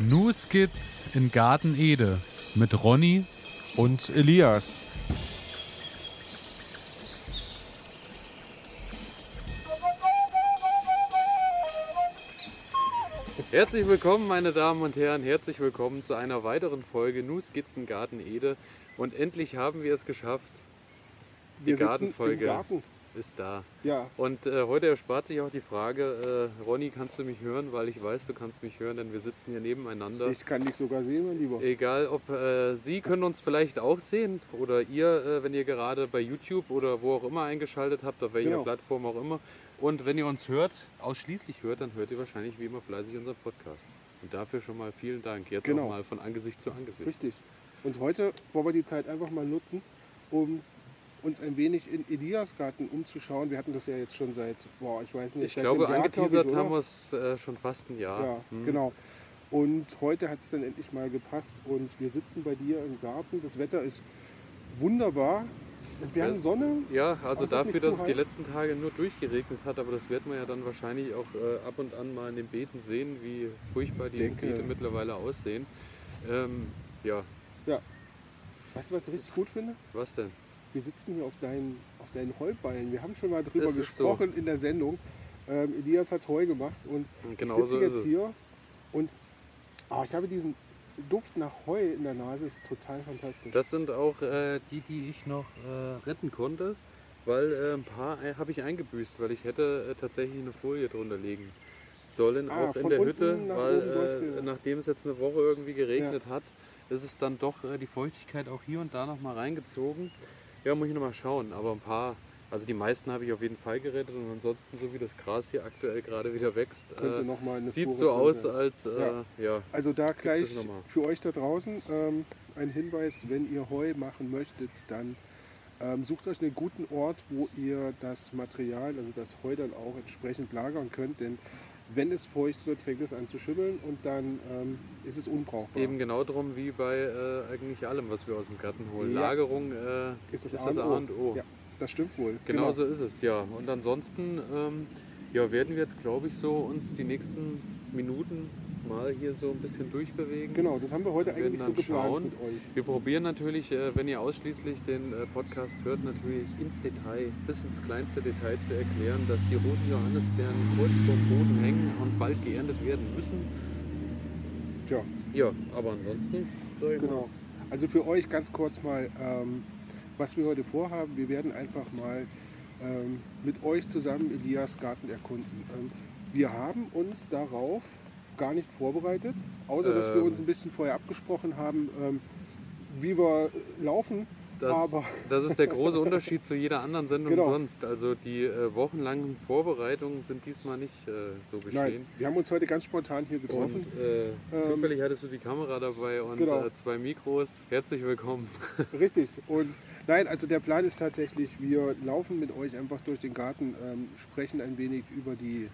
New Skits in Garten Ede mit Ronny und Elias. Herzlich willkommen, meine Damen und Herren. Herzlich willkommen zu einer weiteren Folge Nu Skizzen Garten Ede. Und endlich haben wir es geschafft. Die Wir sitzen Gartenfolge im Garten. Ist da. Ja, Und äh, heute erspart sich auch die Frage, äh, Ronny, kannst du mich hören? Weil ich weiß, du kannst mich hören, denn wir sitzen hier nebeneinander. ich kann dich sogar sehen, mein Lieber. Egal, ob äh, Sie können uns vielleicht auch sehen oder ihr, äh, wenn ihr gerade bei YouTube oder wo auch immer eingeschaltet habt, auf welcher Genau. Plattform auch immer. Und wenn ihr uns hört, ausschließlich hört, dann hört ihr wahrscheinlich wie immer fleißig unseren Podcast. Und dafür schon mal vielen Dank. Jetzt Genau. auch mal von Angesicht zu Angesicht. Richtig. Und heute wollen wir die Zeit einfach mal nutzen, um uns ein wenig in Elias Garten umzuschauen. Wir hatten das ja jetzt schon seit, boah, ich weiß nicht, Ich seit glaube, angeteasert glaub haben wir es äh, schon fast ein Jahr. Ja, Hm. genau. Und heute hat es dann endlich mal gepasst und wir sitzen bei dir im Garten. Das Wetter ist wunderbar. Es- Wir haben Sonne. Ja, also dafür, dass es die letzten Tage nur durchgeregnet hat, aber das wird man ja dann wahrscheinlich auch äh, ab und an mal in den Beeten sehen, wie furchtbar die Denke- Beete mittlerweile aussehen. Ähm, ja, Weißt du, was ich richtig gut finde? was denn? Wir sitzen hier auf deinen, auf deinen Heuballen. Wir haben schon mal drüber Es ist so. gesprochen in der Sendung. Ähm, Elias hat Heu gemacht und genau ich sitze so jetzt hier und ah, ich habe diesen Duft nach Heu in der Nase. ist total fantastisch. Das sind auch äh, die, die ich noch äh, retten konnte, weil äh, ein paar äh, habe ich eingebüßt, weil ich hätte äh, tatsächlich eine Folie drunter legen sollen, Ah, auch in der Hütte, nach weil äh, nachdem es jetzt eine Woche irgendwie geregnet hat, ist es dann doch die Feuchtigkeit auch hier und da noch mal reingezogen. Ja, muss ich noch mal schauen, aber ein paar, also die meisten habe ich auf jeden Fall gerettet und ansonsten, so wie das Gras hier aktuell gerade wieder wächst, äh, sieht so aus, als äh, Ja. ja. Also da gleich für euch da draußen ähm, ein Hinweis, wenn ihr Heu machen möchtet, dann ähm, sucht euch einen guten Ort, wo ihr das Material, also das Heu dann auch entsprechend lagern könnt, denn wenn es feucht wird, fängt es an zu schimmeln und dann ähm, ist es unbrauchbar. Eben genau drum wie bei äh, eigentlich allem, was wir aus dem Garten holen. Ja. Lagerung äh, ist das, ist A, das und A und O. Ja, das stimmt wohl. Genau, so ist es, ja. Und ansonsten ähm, ja, werden wir jetzt, glaube ich, so uns die nächsten Minuten mal hier so ein bisschen durchbewegen. Genau, das haben wir heute Wir eigentlich so geplant schauen. mit euch. Wir probieren natürlich, äh, wenn ihr ausschließlich den äh, Podcast hört, natürlich ins Detail, bis ins kleinste Detail zu erklären, dass die roten Johannisbeeren kurz vorm Boden hängen und bald geerntet werden müssen. Tja, Ja, aber ansonsten, Genau. Also für euch ganz kurz mal, ähm, was wir heute vorhaben. Wir werden einfach mal ähm, mit euch zusammen Elias Garten erkunden. Ähm, wir haben uns darauf gar nicht vorbereitet, außer dass wir Ähm. uns ein bisschen vorher abgesprochen haben, ähm, wie wir laufen. Das, Aber das ist der große Unterschied zu jeder anderen Sendung Genau. sonst. Also die äh, wochenlangen Vorbereitungen sind diesmal nicht äh, so geschehen. nein, wir haben uns heute ganz spontan hier getroffen. Und äh, Ähm, zufällig hattest du die Kamera dabei und genau. äh, zwei Mikros. Herzlich willkommen. Richtig. Und nein, also der Plan ist tatsächlich, wir laufen mit euch einfach durch den Garten, ähm, sprechen ein wenig über die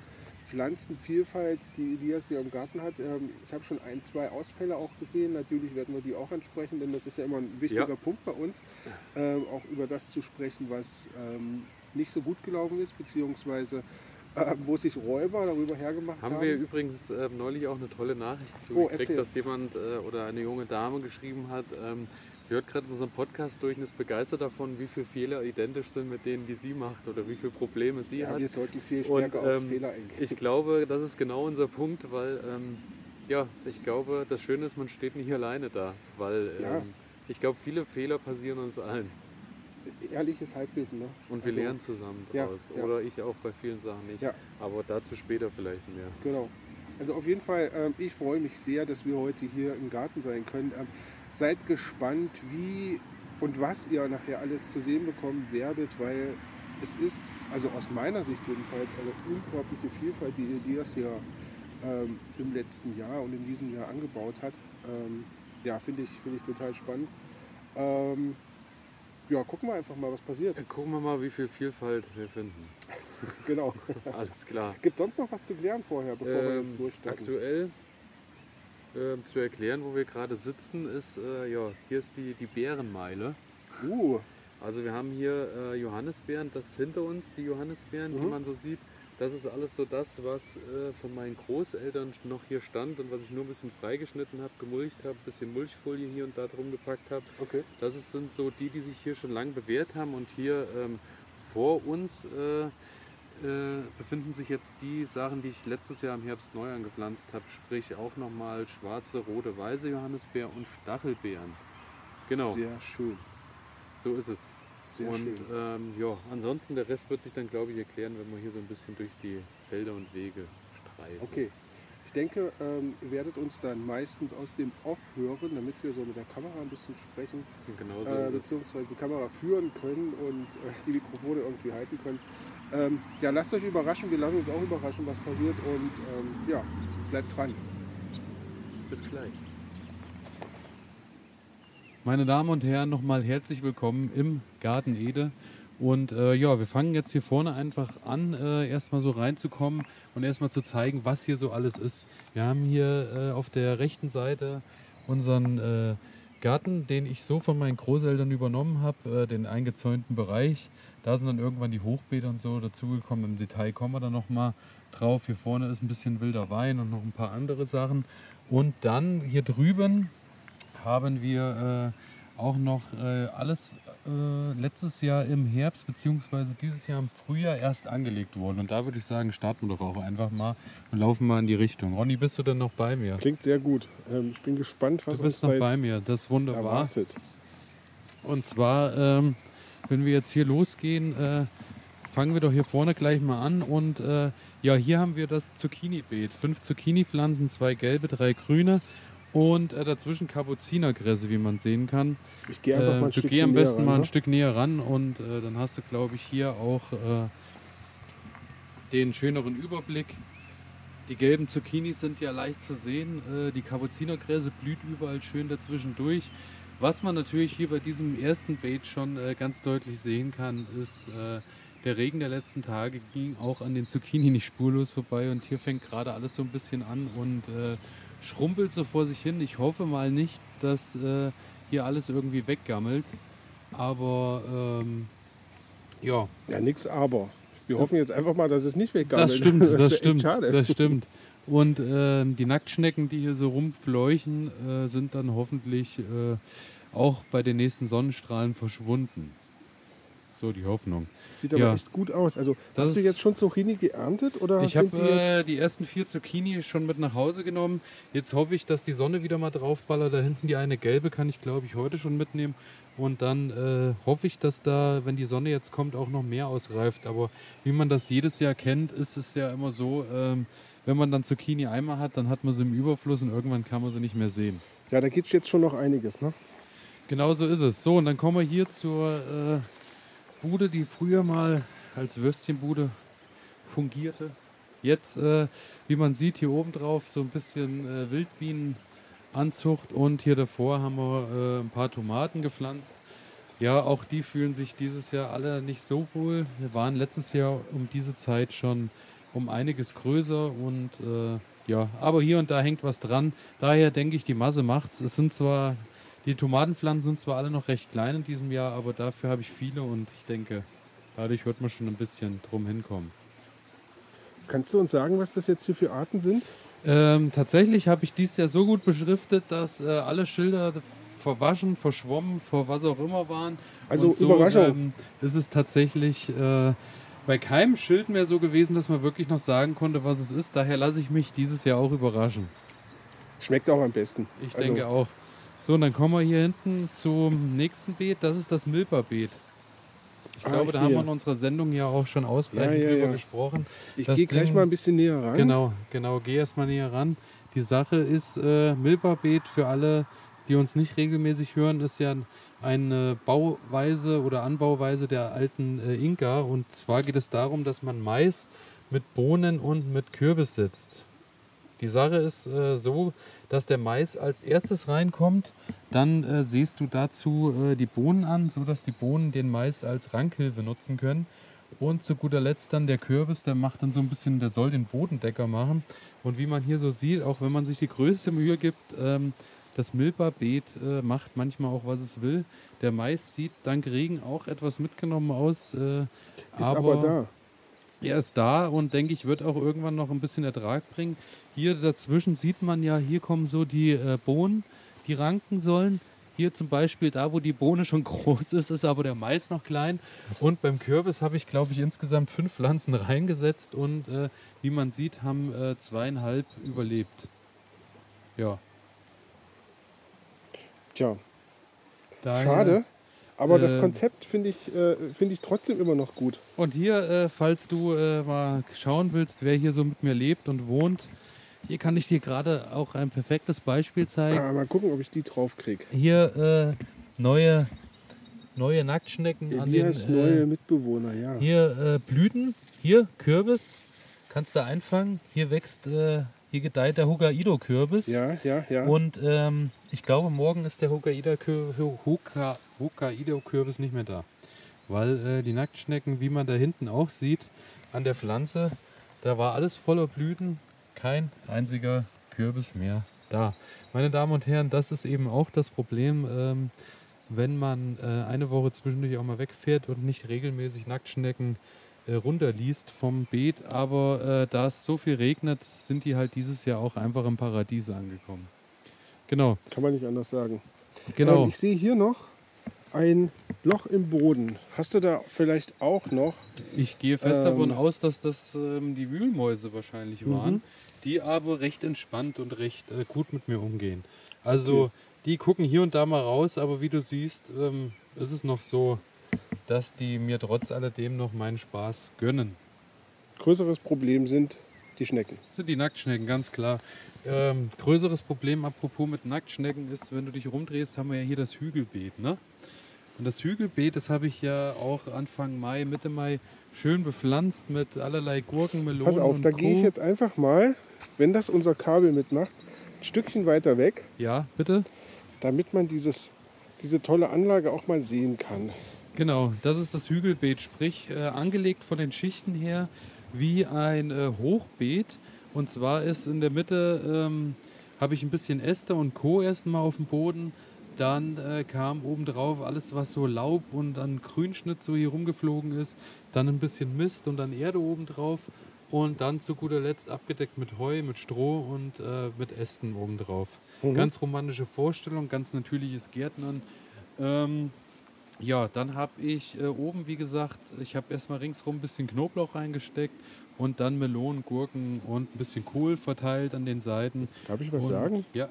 Pflanzenvielfalt, die Elias hier im Garten hat. Ähm, ich habe schon ein, zwei Ausfälle auch gesehen. Natürlich werden wir die auch ansprechen, denn das ist ja immer ein wichtiger Ja. Punkt bei uns, ähm, auch über das zu sprechen, was ähm, nicht so gut gelaufen ist, beziehungsweise wo sich Räuber darüber hergemacht haben. Haben wir übrigens äh, neulich auch eine tolle Nachricht Oh, zugekriegt, erzähl. dass jemand äh, oder eine junge Dame geschrieben hat, ähm, sie hört gerade unseren Podcast durch und ist begeistert davon, wie viele Fehler identisch sind mit denen, die sie macht oder wie viele Probleme sie ja, hat. wir sollten viel Und stärker auf ähm, Fehler eingehen. ich glaube, das ist genau unser Punkt, weil ähm, ja, ich glaube, das Schöne ist, man steht nicht alleine da, weil Ja. ähm, ich glaube, viele Fehler passieren uns allen Ehrliches Halbwissen. Ne? und wir Also, lernen zusammen ja, draus. ja. Oder ich auch bei vielen Sachen nicht. Ja. Aber dazu später vielleicht mehr. Genau. Also auf jeden Fall, ähm, ich freue mich sehr, dass wir heute hier im Garten sein können. Seid gespannt, wie und was ihr nachher alles zu sehen bekommen werdet, weil es ist, also aus meiner Sicht jedenfalls, eine unglaubliche Vielfalt, die Elias hier ähm, im letzten Jahr und in diesem Jahr angebaut hat. Ähm, ja, finde ich, finde ich total spannend. Ähm, ja, gucken wir einfach mal, was passiert. Dann gucken wir mal, wie viel Vielfalt wir finden. Genau. Alles klar. Gibt sonst noch was zu klären vorher, bevor wir jetzt Ähm, durchstarten? aktuell ähm, zu erklären, wo wir gerade sitzen, ist, äh, ja, hier ist die, die Bärenmeile. Uh, Also wir haben hier äh, Johannisbeeren, das hinter uns, die Johannisbeeren, die Mhm. man so sieht. Das ist alles so das, was äh, von meinen Großeltern noch hier stand und was ich nur ein bisschen freigeschnitten habe, gemulcht habe, ein bisschen Mulchfolie hier und da drum gepackt habe. Okay. Das ist, sind so die, die sich hier schon lange bewährt haben und hier ähm, vor uns äh, äh, befinden sich jetzt die Sachen, die ich letztes Jahr im Herbst neu angepflanzt habe, sprich auch nochmal schwarze, rote, weiße Johannisbeer und Stachelbeeren. Genau, Sehr schön. so ist es. Sehr und schön. ähm, ja, ansonsten der Rest wird sich dann, glaube ich, erklären, wenn wir hier so ein bisschen durch die Felder und Wege streifen. Okay. Ich denke, ähm, ihr werdet uns dann meistens aus dem Off hören, damit wir so mit der Kamera ein bisschen sprechen, Genau so äh, ist es. beziehungsweise die Kamera führen können und äh, die Mikrofone irgendwie halten können. Ähm, ja, lasst euch überraschen, wir lassen uns auch überraschen, was passiert und ähm, ja, bleibt dran. Bis gleich. Meine Damen und Herren, nochmal herzlich willkommen im Garten Ede. Und äh, ja, wir fangen jetzt hier vorne einfach an, äh, erstmal so reinzukommen und erstmal zu zeigen, was hier so alles ist. Wir haben hier äh, auf der rechten Seite unseren äh, Garten, den ich so von meinen Großeltern übernommen habe, äh, den eingezäunten Bereich. Da sind dann irgendwann die Hochbeete und so dazugekommen. Im Detail kommen wir dann nochmal drauf. Hier vorne ist ein bisschen wilder Wein und noch ein paar andere Sachen. Und dann hier drüben haben wir äh, auch noch äh, alles äh, letztes Jahr im Herbst beziehungsweise dieses Jahr im Frühjahr erst angelegt worden. Und da würde ich sagen, starten wir doch auch einfach mal und laufen mal in die Richtung. Ronny, bist du denn noch bei mir? Klingt sehr gut. Ähm, ich bin gespannt, was Du bist uns noch bei mir, das ist wunderbar. erwartet. Und zwar, ähm, wenn wir jetzt hier losgehen, äh, fangen wir doch hier vorne gleich mal an. Und äh, ja, hier haben wir das Zucchini-Beet. Fünf Zucchini-Pflanzen, zwei gelbe, drei grüne und äh, dazwischen Kapuzinergräse, wie man sehen kann. Ich gehe einfach Äh, mal ein du Stück geh am besten ran, mal ein ne? Stück näher ran und äh, dann hast du, glaube ich, hier auch äh, den schöneren Überblick. Die gelben Zucchinis sind ja leicht zu sehen. Die Kapuzinergräse blüht überall schön dazwischen durch. Was man natürlich hier bei diesem ersten Beet schon äh, ganz deutlich sehen kann, ist, äh, der Regen der letzten Tage ging auch an den Zucchini nicht spurlos vorbei und hier fängt gerade alles so ein bisschen an und äh, schrumpelt so vor sich hin. Ich hoffe mal nicht, dass äh, hier alles irgendwie weggammelt. Aber ähm, ja, Ja, nix aber. Wir hoffen jetzt einfach mal, dass es nicht weggammelt. das stimmt, das echt stimmt, Schade. das stimmt. Und ähm, die Nacktschnecken, die hier so rumfleuchen, äh, sind dann hoffentlich äh, auch bei den nächsten Sonnenstrahlen verschwunden. So die Hoffnung. Sieht aber Ja. echt gut aus. Also Das hast du jetzt schon Zucchini geerntet oder Ich habe die äh, die ersten vier Zucchini schon mit nach Hause genommen. Jetzt hoffe ich, dass die Sonne wieder mal draufballert. Da hinten die eine gelbe kann ich, glaube ich, heute schon mitnehmen. Und dann äh, hoffe ich, dass da, wenn die Sonne jetzt kommt, auch noch mehr ausreift. Aber wie man das jedes Jahr kennt, ist es ja immer so, ähm, wenn man dann Zucchini einmal hat, dann hat man sie im Überfluss und irgendwann kann man sie nicht mehr sehen. Ja, da geht jetzt schon noch einiges, ne? Genau so ist es. So, und dann kommen wir hier zur äh, Bude, die früher mal als Würstchenbude fungierte. Jetzt, äh, wie man sieht, hier oben drauf so ein bisschen äh, Wildbienenanzucht und hier davor haben wir äh, ein paar Tomaten gepflanzt. Ja, auch die fühlen sich dieses Jahr alle nicht so wohl. Wir waren letztes Jahr um diese Zeit schon um einiges größer und äh, ja, aber hier und da hängt was dran. Daher denke ich, die Masse macht's. Es sind zwar die Tomatenpflanzen sind zwar alle noch recht klein in diesem Jahr, aber dafür habe ich viele und ich denke, dadurch wird man schon ein bisschen drum hinkommen. Kannst du uns sagen, was das jetzt hier für Arten sind? Ähm, tatsächlich habe ich dies Jahr so gut beschriftet, dass äh, alle Schilder verwaschen, verschwommen, vor was auch immer waren. Also so, Überraschung. Ähm, ist es tatsächlich äh, bei keinem Schild mehr so gewesen, dass man wirklich noch sagen konnte, was es ist. Daher lasse ich mich dieses Jahr auch überraschen. Schmeckt auch am besten. Ich Also, denke auch. So, und dann kommen wir hier hinten zum nächsten Beet. Das ist das Milperbeet. Ich Ah, glaube, ich da haben wir sehe. in unserer Sendung ja auch schon ausreichend Ja, ja, drüber ja. gesprochen. Ich gehe gleich mal ein bisschen näher ran. Genau, genau. Geh erstmal näher ran. Die Sache ist, äh, Milperbeet für alle, die uns nicht regelmäßig hören, ist ja eine Bauweise oder Anbauweise der alten äh, Inka. Und zwar geht es darum, dass man Mais mit Bohnen und mit Kürbis setzt. Die Sache ist äh, so, dass der Mais als erstes reinkommt, dann äh, siehst du dazu äh, die Bohnen an, sodass die Bohnen den Mais als Rankhilfe nutzen können. Und zu guter Letzt dann der Kürbis, der macht dann so ein bisschen, der soll den Bodendecker machen. Und wie man hier so sieht, auch wenn man sich die größte Mühe gibt, ähm, das Milperbeet äh, macht manchmal auch, was es will. Der Mais sieht dank Regen auch etwas mitgenommen aus. Äh, Ist aber, da. er ist da und denke ich, wird auch irgendwann noch ein bisschen Ertrag bringen. Hier dazwischen sieht man ja, hier kommen so die äh, Bohnen, die ranken sollen. Hier zum Beispiel, da wo die Bohne schon groß ist, ist aber der Mais noch klein. Und beim Kürbis habe ich, glaube ich, insgesamt fünf Pflanzen reingesetzt und äh, wie man sieht, haben äh, zweieinhalb überlebt. Ja. Tja, Daher, schade. Aber das äh, Konzept finde ich, äh, find ich trotzdem immer noch gut. Und hier, äh, falls du äh, mal schauen willst, wer hier so mit mir lebt und wohnt, hier kann ich dir gerade auch ein perfektes Beispiel zeigen. Ah, mal gucken, ob ich die drauf kriege. Hier äh, neue, neue Nacktschnecken an den Elias äh, neue Mitbewohner, ja. hier äh, Blüten. Hier Kürbis, kannst du einfangen. Hier wächst, hier gedeiht der Hokkaido-Kürbis. Ja, ja, ja. Und ähm, ich glaube, morgen ist der Hokkaido-Kür- Hokka- Hokkaido-Kürbis nicht mehr da. Weil äh, die Nacktschnecken, wie man da hinten auch sieht, an der Pflanze, da war alles voller Blüten, kein einziger Kürbis mehr da. Meine Damen und Herren, das ist eben auch das Problem, ähm, wenn man äh, eine Woche zwischendurch auch mal wegfährt und nicht regelmäßig Nacktschnecken äh, runterliest vom Beet. Aber äh, da es so viel regnet, sind die halt dieses Jahr auch einfach im Paradies angekommen. Genau, Kann man nicht anders sagen. genau. Ähm, ich sehe hier noch ein Loch im Boden. Hast du da vielleicht auch noch? Ich gehe fest Ähm. davon aus, dass das ähm, die Wühlmäuse wahrscheinlich waren, Mhm. die aber recht entspannt und recht äh, gut mit mir umgehen. Also die gucken hier und da mal raus, aber wie du siehst, ähm, ist es noch so, dass die mir trotz alledem noch meinen Spaß gönnen. Größeres Problem sind die Schnecken. Das sind die Nacktschnecken, ganz klar. Ähm, größeres Problem, apropos mit Nacktschnecken, ist, wenn du dich rumdrehst, haben wir ja hier das Hügelbeet. Ne? Und das Hügelbeet, das habe ich ja auch Anfang Mai, Mitte Mai schön bepflanzt mit allerlei Gurken, Melonen Pass auf, und da gehe ich jetzt einfach mal, wenn das unser Kabel mitmacht, ein Stückchen weiter weg, Ja, bitte? damit man dieses, diese tolle Anlage auch mal sehen kann. Genau, das ist das Hügelbeet, sprich äh, angelegt von den Schichten her wie ein äh, Hochbeet. Und zwar ist in der Mitte, ähm, habe ich ein bisschen Äste und Co. erstmal auf dem Boden. Dann äh, kam obendrauf alles, was so Laub und an Grünschnitt so hier rumgeflogen ist. Dann ein bisschen Mist und dann Erde obendrauf. Und dann zu guter Letzt abgedeckt mit Heu, mit Stroh und äh, mit Ästen obendrauf. Ganz romantische Vorstellung, ganz natürliches Gärtnern. Ähm, ja, dann habe ich äh, oben, wie gesagt, ich habe erstmal ringsrum ein bisschen Knoblauch reingesteckt und dann Melonen, Gurken und ein bisschen Kohl verteilt an den Seiten. Darf ich was und, sagen? Ja,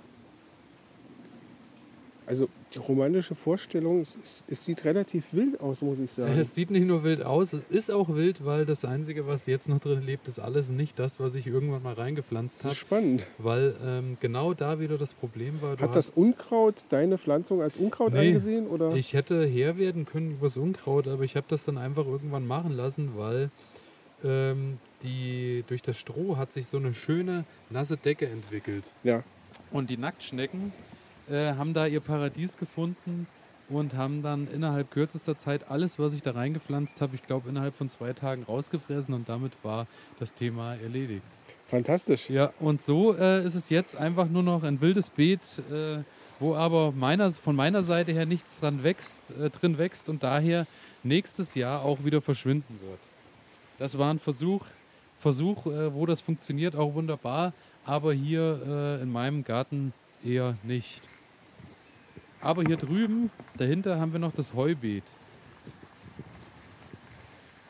Also die romantische Vorstellung, es, es, es sieht relativ wild aus, muss ich sagen. es sieht nicht nur wild aus, es ist auch wild, weil das Einzige, was jetzt noch drin lebt, ist alles nicht das, was ich irgendwann mal reingepflanzt Das habe. ist spannend. Weil ähm, genau da wieder das Problem war. Hat das Unkraut deine Pflanzung als Unkraut Nee, angesehen? Oder? Ich hätte Herr werden können übers Unkraut, aber ich habe das dann einfach irgendwann machen lassen, weil ähm, die, durch das Stroh hat sich so eine schöne nasse Decke entwickelt. ja. Und die Nacktschnecken äh, haben da ihr Paradies gefunden und haben dann innerhalb kürzester Zeit alles, was ich da reingepflanzt habe, ich glaube innerhalb von zwei Tagen rausgefressen und damit war das Thema erledigt. Fantastisch. Ja, und so äh, ist es jetzt einfach nur noch ein wildes Beet, äh, wo aber meiner, von meiner Seite her nichts dran wächst, äh, drin wächst und daher nächstes Jahr auch wieder verschwinden wird. Das war ein Versuch, Versuch äh, wo das funktioniert, auch wunderbar, aber hier äh, in meinem Garten eher nicht. Aber hier drüben, dahinter haben wir noch das Heubeet.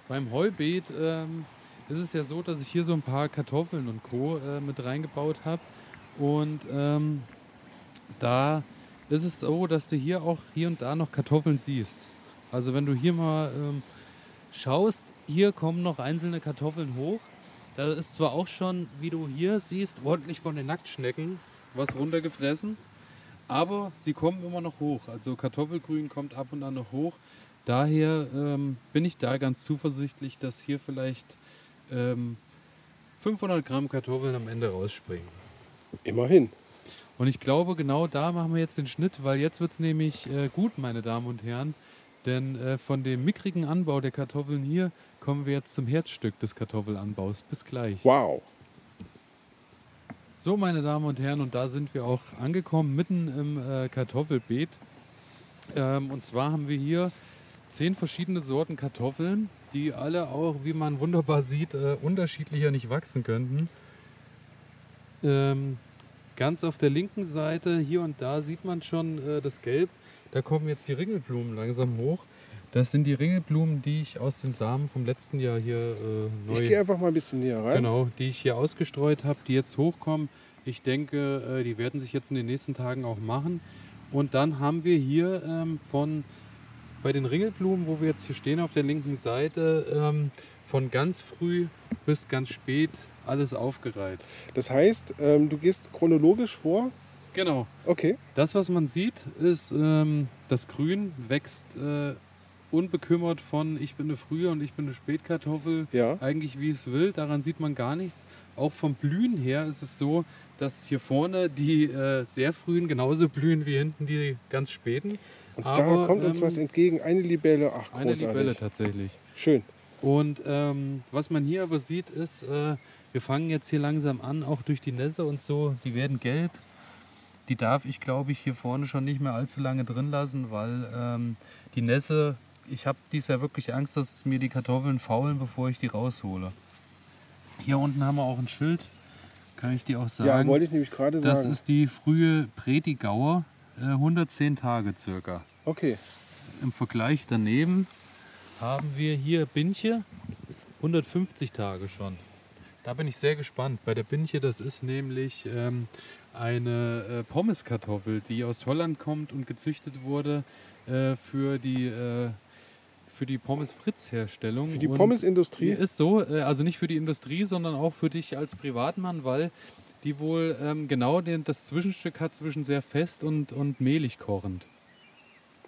Beim Heubeet ähm, ist es ja so, dass ich hier so ein paar Kartoffeln und Co. Äh, mit reingebaut habe. Und ähm, da ist es so, dass du hier auch hier und da noch Kartoffeln siehst. Also wenn du hier mal ähm, schaust, hier kommen noch einzelne Kartoffeln hoch. Da ist zwar auch schon, wie du hier siehst, ordentlich von den Nacktschnecken was runtergefressen, aber sie kommen immer noch hoch. Also Kartoffelgrün kommt ab und an noch hoch. Daher ähm, bin ich da ganz zuversichtlich, dass hier vielleicht ähm, 500 Gramm Kartoffeln am Ende rausspringen. Immerhin. Und ich glaube, genau da machen wir jetzt den Schnitt, weil jetzt wird es nämlich äh, gut, meine Damen und Herren. Denn äh, von dem mickrigen Anbau der Kartoffeln hier kommen wir jetzt zum Herzstück des Kartoffelanbaus. Bis gleich. Wow. So, meine Damen und Herren, und da sind wir auch angekommen, mitten im äh, Kartoffelbeet. Ähm, und zwar haben wir hier zehn verschiedene Sorten Kartoffeln, die alle auch, wie man wunderbar sieht, äh, unterschiedlicher nicht wachsen könnten. Ähm, ganz auf der linken Seite, hier und da, sieht man schon äh, das Gelb. Da kommen jetzt die Ringelblumen langsam hoch. Das sind die Ringelblumen, die ich aus den Samen vom letzten Jahr hier äh, neu. Ich gehe einfach mal ein bisschen näher rein. Genau, die ich hier ausgestreut habe, die jetzt hochkommen. Ich denke, äh, die werden sich jetzt in den nächsten Tagen auch machen. Und dann haben wir hier ähm, von bei den Ringelblumen, wo wir jetzt hier stehen auf der linken Seite, ähm, von ganz früh bis ganz spät alles aufgereiht. Das heißt, ähm, du gehst chronologisch vor. Genau. Okay. Das, was man sieht, ist, ähm, das Grün wächst äh, unbekümmert von ich bin eine frühe und ich bin eine Spätkartoffel, Ja. eigentlich wie es will. Daran sieht man gar nichts. Auch vom Blühen her ist es so, dass hier vorne die äh, sehr frühen genauso blühen wie hinten die ganz späten. Und Aber, da kommt uns ähm, was entgegen. Eine Libelle. Ach, Eine großartig. Libelle tatsächlich. Schön. Und ähm, was man hier aber sieht, ist, äh, wir fangen jetzt hier langsam an, auch durch die Nässe und so, die werden gelb. Die darf ich, glaube ich, hier vorne schon nicht mehr allzu lange drin lassen, weil ähm, die Nässe, ich habe dies Jahr wirklich Angst, dass mir die Kartoffeln faulen, bevor ich die raushole. Hier unten haben wir auch ein Schild, kann ich dir auch Ja, sagen. wollte ich nämlich gerade das sagen. ist die frühe Predigauer, äh, 110 Tage circa. okay. Im Vergleich daneben haben wir hier Binche, 150 Tage schon. Da bin ich sehr gespannt. Bei der Binche, das ist nämlich ähm, eine äh, Pommeskartoffel, die aus Holland kommt und gezüchtet wurde äh, für die, äh, für die Pommes-Fritz-Herstellung. Für die Pommesindustrie. ist so, äh, also nicht für die Industrie, sondern auch für dich als Privatmann, weil die wohl ähm, genau den, das Zwischenstück hat zwischen sehr fest und, und mehlig kochend.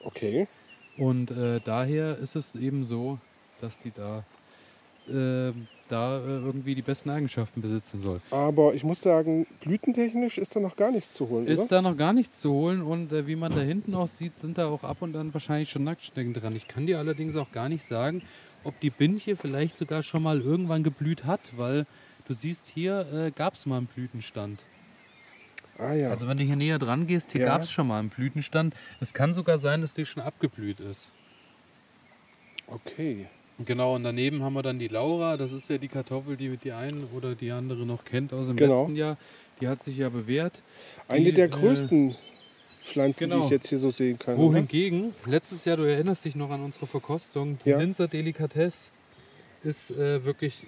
Okay. Und äh, daher ist es eben so, dass die da, äh, da äh, irgendwie die besten Eigenschaften besitzen soll. Aber ich muss sagen, blütentechnisch ist da noch gar nichts zu holen, Ist oder? da noch gar nichts zu holen und äh, wie man da hinten auch sieht, sind da auch ab und an wahrscheinlich schon Nacktschnecken dran. Ich kann dir allerdings auch gar nicht sagen, ob die Binche vielleicht sogar schon mal irgendwann geblüht hat, weil du siehst hier äh, gab es mal einen Blütenstand. Ah ja. Also wenn du hier näher dran gehst, hier Ja. gab es schon mal einen Blütenstand. Es kann sogar sein, dass die schon abgeblüht ist. okay. Genau, und daneben haben wir dann die Laura. Das ist ja die Kartoffel, die die eine oder die andere noch kennt aus dem Genau. letzten Jahr. Die hat sich ja bewährt. Eine Die, der äh, größten Pflanzen, die genau. ich jetzt hier so sehen kann. oder? Wohingegen, letztes Jahr, du erinnerst dich noch an unsere Verkostung, die Ja. Linzer Delikatesse ist äh, wirklich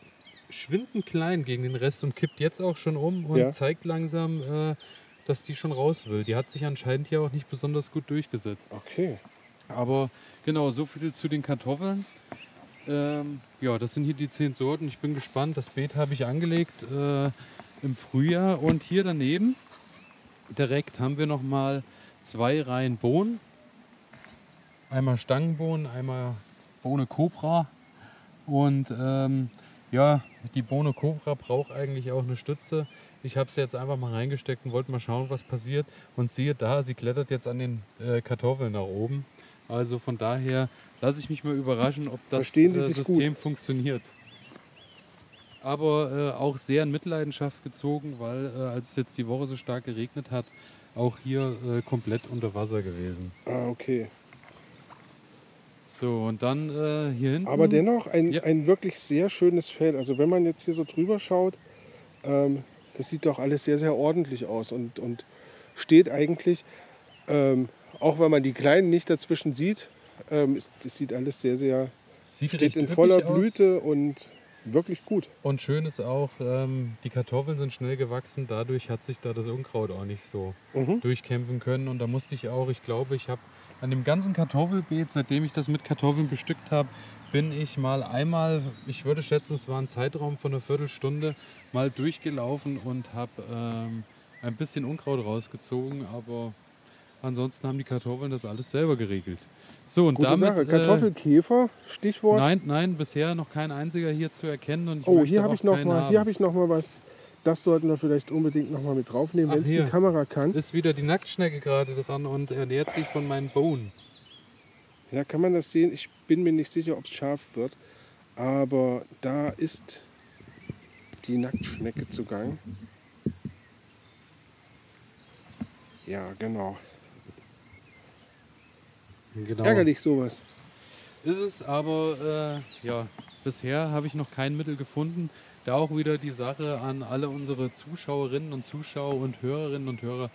schwindend klein gegen den Rest und kippt jetzt auch schon um und Ja. zeigt langsam, äh, dass die schon raus will. Die hat sich anscheinend hier auch nicht besonders gut durchgesetzt. Okay. Aber genau, so viel zu den Kartoffeln. Ähm, ja, das sind hier die zehn Sorten. Ich bin gespannt. Das Beet habe ich angelegt äh, im Frühjahr. Und hier daneben direkt haben wir noch mal zwei Reihen Bohnen. Einmal Stangenbohnen, einmal Bohne Cobra. Und ähm, ja, die Bohne Cobra braucht eigentlich auch eine Stütze. Ich habe sie jetzt einfach mal reingesteckt und wollte mal schauen, was passiert. Und siehe da, sie klettert jetzt an den äh, Kartoffeln nach oben. Also von daher lasse ich mich mal überraschen, ob das äh, System funktioniert. Aber äh, auch sehr in Mitleidenschaft gezogen, weil äh, als es jetzt die Woche so stark geregnet hat, auch hier äh, komplett unter Wasser gewesen. Ah, okay. So, und dann äh, hier hinten. Aber dennoch ein, Ja. ein wirklich sehr schönes Feld. Also wenn man jetzt hier so drüber schaut, ähm, das sieht doch alles sehr, sehr ordentlich aus und, und steht eigentlich, ähm, auch wenn man die Kleinen nicht dazwischen sieht, ähm, das sieht alles sehr, sehr, sieht steht in voller aus. Blüte und wirklich gut. Und schön ist auch, ähm, die Kartoffeln sind schnell gewachsen, dadurch hat sich da das Unkraut auch nicht so Mhm. durchkämpfen können. Und da musste ich auch, ich glaube, ich habe an dem ganzen Kartoffelbeet, seitdem ich das mit Kartoffeln bestückt habe, bin ich mal einmal, ich würde schätzen, es war ein Zeitraum von einer Viertelstunde, mal durchgelaufen und habe ähm, ein bisschen Unkraut rausgezogen. Aber ansonsten haben die Kartoffeln das alles selber geregelt. So, und Gute damit. Sache. äh, Kartoffelkäfer, Stichwort. Nein, nein, bisher noch kein einziger hier zu erkennen. Und oh, hier habe ich noch keinen mal, haben. hier habe ich noch was. Das sollten wir vielleicht unbedingt noch mal mit draufnehmen, wenn es die. Kamera kann. ist wieder die Nacktschnecke gerade dran und ernährt sich von meinen Bohnen. Ja, kann man das sehen? Ich bin mir nicht sicher, ob es scharf wird. Aber da ist die Nacktschnecke zugang. Ja, genau. Genau. Ärgerlich sowas. ist es, aber äh, ja, bisher habe ich noch kein Mittel gefunden. Da auch wieder die Sache an alle unsere Zuschauerinnen und Zuschauer und Hörerinnen und Hörer.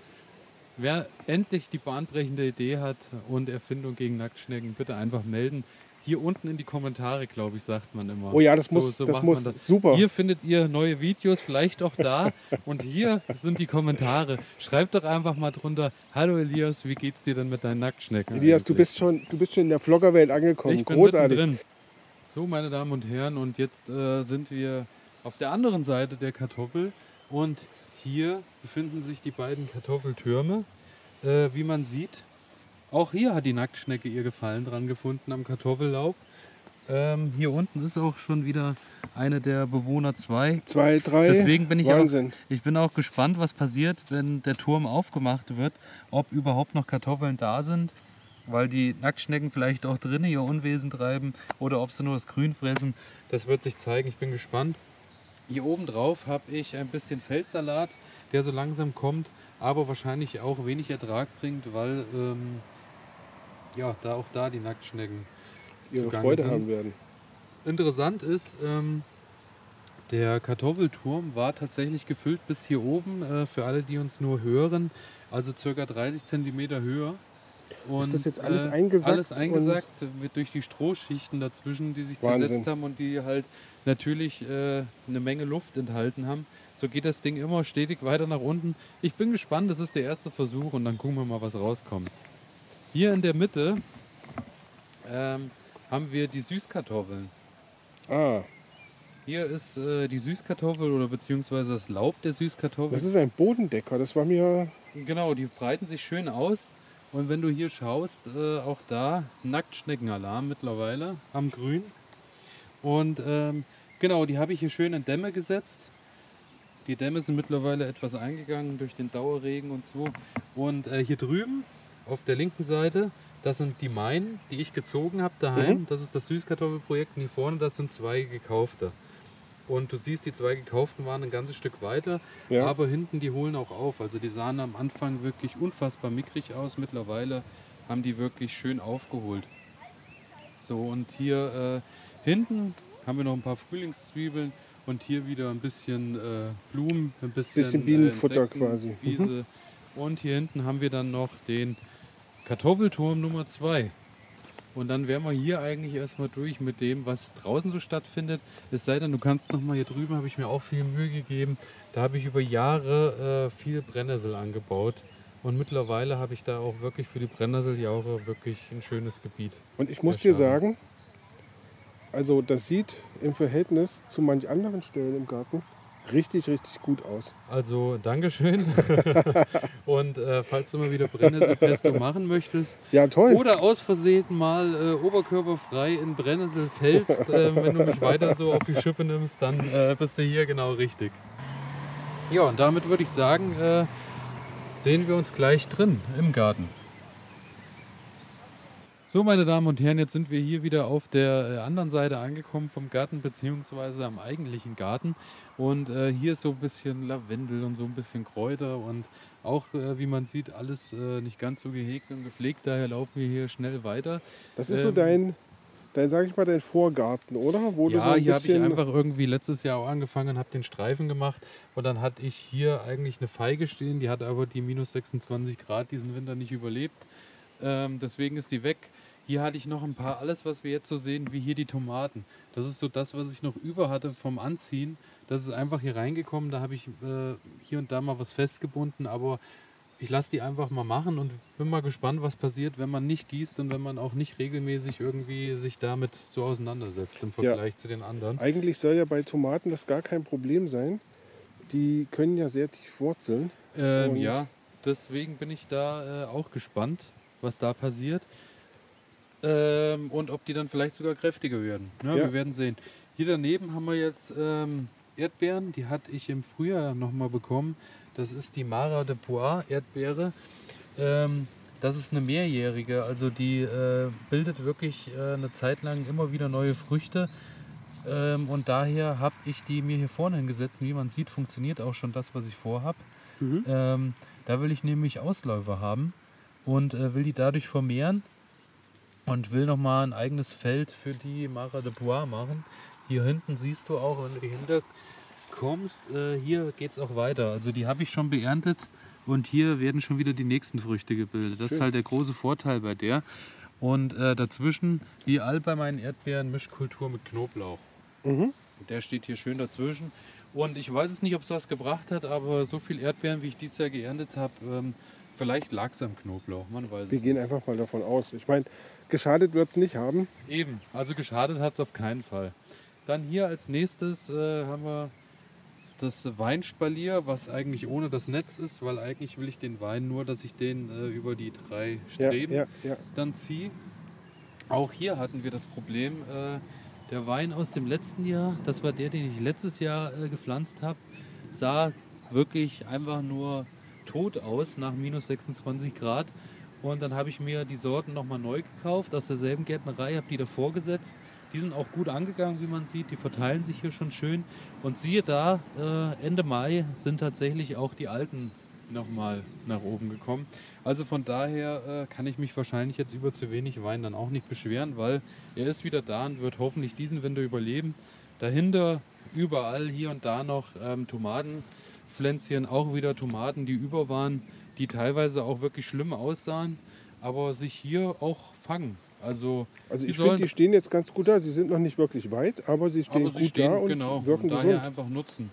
Wer endlich die bahnbrechende Idee hat und Erfindung gegen Nacktschnecken, bitte einfach melden. Hier unten in die Kommentare, glaube ich, sagt man immer. Oh ja, das muss, das macht muss das. super. Hier findet ihr neue Videos, vielleicht auch da. und hier sind die Kommentare. Schreibt doch einfach mal drunter: Hallo Elias, wie geht's dir denn mit deinen Nacktschnecken? Elias, du eigentlich?" bist schon, du bist schon in der Vloggerwelt angekommen. Ich bin Großartig. mittendrin. So, meine Damen und Herren, und jetzt äh, sind wir auf der anderen Seite der Kartoffel. Und hier befinden sich die beiden Kartoffeltürme. Äh, wie man sieht, auch hier hat die Nacktschnecke ihr Gefallen dran gefunden am Kartoffellaub. Ähm, hier unten ist auch schon wieder eine der Bewohner 2. Zwei, drei. Deswegen bin ich auch, Wahnsinn. ich bin auch gespannt, was passiert, wenn der Turm aufgemacht wird, ob überhaupt noch Kartoffeln da sind, weil die Nacktschnecken vielleicht auch drinnen ihr Unwesen treiben oder ob sie nur das Grün fressen. Das wird sich zeigen. Ich bin gespannt. Hier oben drauf habe ich ein bisschen Feldsalat, der so langsam kommt, aber wahrscheinlich auch wenig Ertrag bringt, weil ähm, ja, da auch da die Nacktschnecken ihre Freude sind. haben werden. Interessant ist, ähm, der Kartoffelturm war tatsächlich gefüllt bis hier oben, äh, für alle, die uns nur hören, also circa 30 Centimeter höher. Und, das jetzt alles äh, eingesackt Alles eingesackt, wird durch die Strohschichten dazwischen, die sich Wahnsinn. zersetzt haben und die halt natürlich äh, eine Menge Luft enthalten haben. So geht das Ding immer stetig weiter nach unten. Ich bin gespannt, das ist der erste Versuch und dann gucken wir mal, was rauskommt. Hier in der Mitte ähm, haben wir die Süßkartoffeln. Ah, Hier ist äh, die Süßkartoffel oder beziehungsweise das Laub der Süßkartoffel. das ist ein Bodendecker. Das war mir. genau, die breiten sich schön aus. Und wenn du hier schaust, äh, auch da Nacktschneckenalarm mittlerweile am Grün. Und ähm, genau, die habe ich hier schön in Dämme gesetzt. Die Dämme sind mittlerweile etwas eingegangen durch den Dauerregen und so. Und äh, hier drüben auf der linken Seite, das sind die meinen, die ich gezogen habe daheim. Mhm. Das ist das Süßkartoffelprojekt. Und hier vorne, das sind zwei gekaufte. Und du siehst, die zwei gekauften waren ein ganzes Stück weiter, Ja. aber hinten die holen auch auf. Also die sahen am Anfang wirklich unfassbar mickrig aus. Mittlerweile haben die wirklich schön aufgeholt. So, und hier äh, hinten haben wir noch ein paar Frühlingszwiebeln und hier wieder ein bisschen äh, Blumen, ein bisschen, Bisschen Bienenfutter Insekten, quasi. Mhm. Und hier hinten haben wir dann noch den Kartoffelturm Nummer 2. Und dann wären wir hier eigentlich erstmal durch mit dem, was draußen so stattfindet. Es sei denn, du kannst noch mal hier drüben, habe ich mir auch viel Mühe gegeben. Da habe ich über Jahre äh, viel Brennnessel angebaut. Und mittlerweile habe ich da auch wirklich für die Brennnesseljauche wirklich ein schönes Gebiet. Und ich muss dir sagen, also das sieht im Verhältnis zu manch anderen Stellen im Garten richtig, richtig gut aus. Also Dankeschön. Und äh, falls du mal wieder Brennnesselpesto machen möchtest Ja, toll. oder aus Versehen mal äh, oberkörperfrei in Brennnessel fällst, äh, wenn du mich weiter so auf die Schippe nimmst, dann äh, bist du hier genau richtig. Ja, und damit würde ich sagen, äh, sehen wir uns gleich drin im Garten. So, meine Damen und Herren, jetzt sind wir hier wieder auf der äh, anderen Seite angekommen vom Garten, beziehungsweise am eigentlichen Garten. Und äh, hier ist so ein bisschen Lavendel und so ein bisschen Kräuter und auch, äh, wie man sieht, alles äh, nicht ganz so gehegt und gepflegt. Daher laufen wir hier schnell weiter. Das ist so ähm, dein, dein, sag ich mal, dein Vorgarten, oder? Wo so Ja, ein hier habe ich einfach irgendwie letztes Jahr auch angefangen, habe den Streifen gemacht und dann hatte ich hier eigentlich eine Feige stehen, die hat aber die minus 26 Grad diesen Winter nicht überlebt. Ähm, deswegen ist die weg. Hier hatte ich noch ein paar, alles was wir jetzt so sehen, wie hier die Tomaten. Das ist so das, was ich noch über hatte vom Anziehen. Das ist einfach hier reingekommen, da habe ich äh, hier und da mal was festgebunden, aber ich lasse die einfach mal machen und bin mal gespannt, was passiert, wenn man nicht gießt und wenn man auch nicht regelmäßig irgendwie sich damit so auseinandersetzt im Vergleich zu den anderen. Eigentlich soll ja bei Tomaten das gar kein Problem sein. Die können ja sehr tief wurzeln. Ähm, ja, deswegen bin ich da äh, auch gespannt, was da passiert. Ähm, und ob die dann vielleicht sogar kräftiger werden. Ja, Ja. Wir werden sehen. Hier daneben haben wir jetzt ähm, Erdbeeren, die hatte ich im Frühjahr nochmal bekommen. Das ist die Mara de Poix Erdbeere. Ähm, das ist eine mehrjährige, also die äh, bildet wirklich äh, eine Zeit lang immer wieder neue Früchte. Ähm, und daher habe ich die mir hier vorne hingesetzt. Wie man sieht, funktioniert auch schon das, was ich vorhab. Ähm, da will ich nämlich Ausläufer haben und äh, will die dadurch vermehren. Und will nochmal ein eigenes Feld für die Mara de Bois machen. Hier hinten siehst du auch, wenn du hinter kommst, äh, hier geht es auch weiter. Also die habe ich schon beerntet und hier werden schon wieder die nächsten Früchte gebildet. Das Schön. ist halt der große Vorteil bei der. Und äh, dazwischen, wie all bei meinen Erdbeeren, Mischkultur mit Knoblauch. Mhm. Der steht hier schön dazwischen. Und ich weiß es nicht, ob es was gebracht hat, aber so viel Erdbeeren, wie ich dieses Jahr geerntet habe, ähm, vielleicht lag es am Knoblauch. Man weiß Wir gehen einfach mal davon aus. Ich meine, geschadet wird es nicht haben. Eben, also geschadet hat es auf keinen Fall. Dann hier als nächstes äh, haben wir das Weinspalier, was eigentlich ohne das Netz ist, weil eigentlich will ich den Wein nur, dass ich den äh, über die drei Ja, Streben ja, ja. dann ziehe. Auch hier hatten wir das Problem, äh, der Wein aus dem letzten Jahr, das war der, den ich letztes Jahr äh, gepflanzt habe, sah wirklich einfach nur tot aus nach minus 26 Grad. Und dann habe ich mir die Sorten nochmal neu gekauft aus derselben Gärtnerei, habe die davor gesetzt. Die sind auch gut angegangen, wie man sieht. Die verteilen sich hier schon schön. Und siehe da, äh, Ende Mai sind tatsächlich auch die alten nochmal nach oben gekommen. Also von daher äh, kann ich mich wahrscheinlich jetzt über zu wenig Wein dann auch nicht beschweren, weil er ist wieder da und wird hoffentlich diesen Winter überleben. Dahinter überall hier und da noch ähm, Tomatenpflänzchen, auch wieder Tomaten, die über waren, die teilweise auch wirklich schlimm aussahen, aber sich hier auch fangen. Also, Also ich finde, die stehen jetzt ganz gut da. Sie sind noch nicht wirklich weit, aber sie stehen aber gut sie stehen da und genau wirken und daher gesund. einfach nutzen.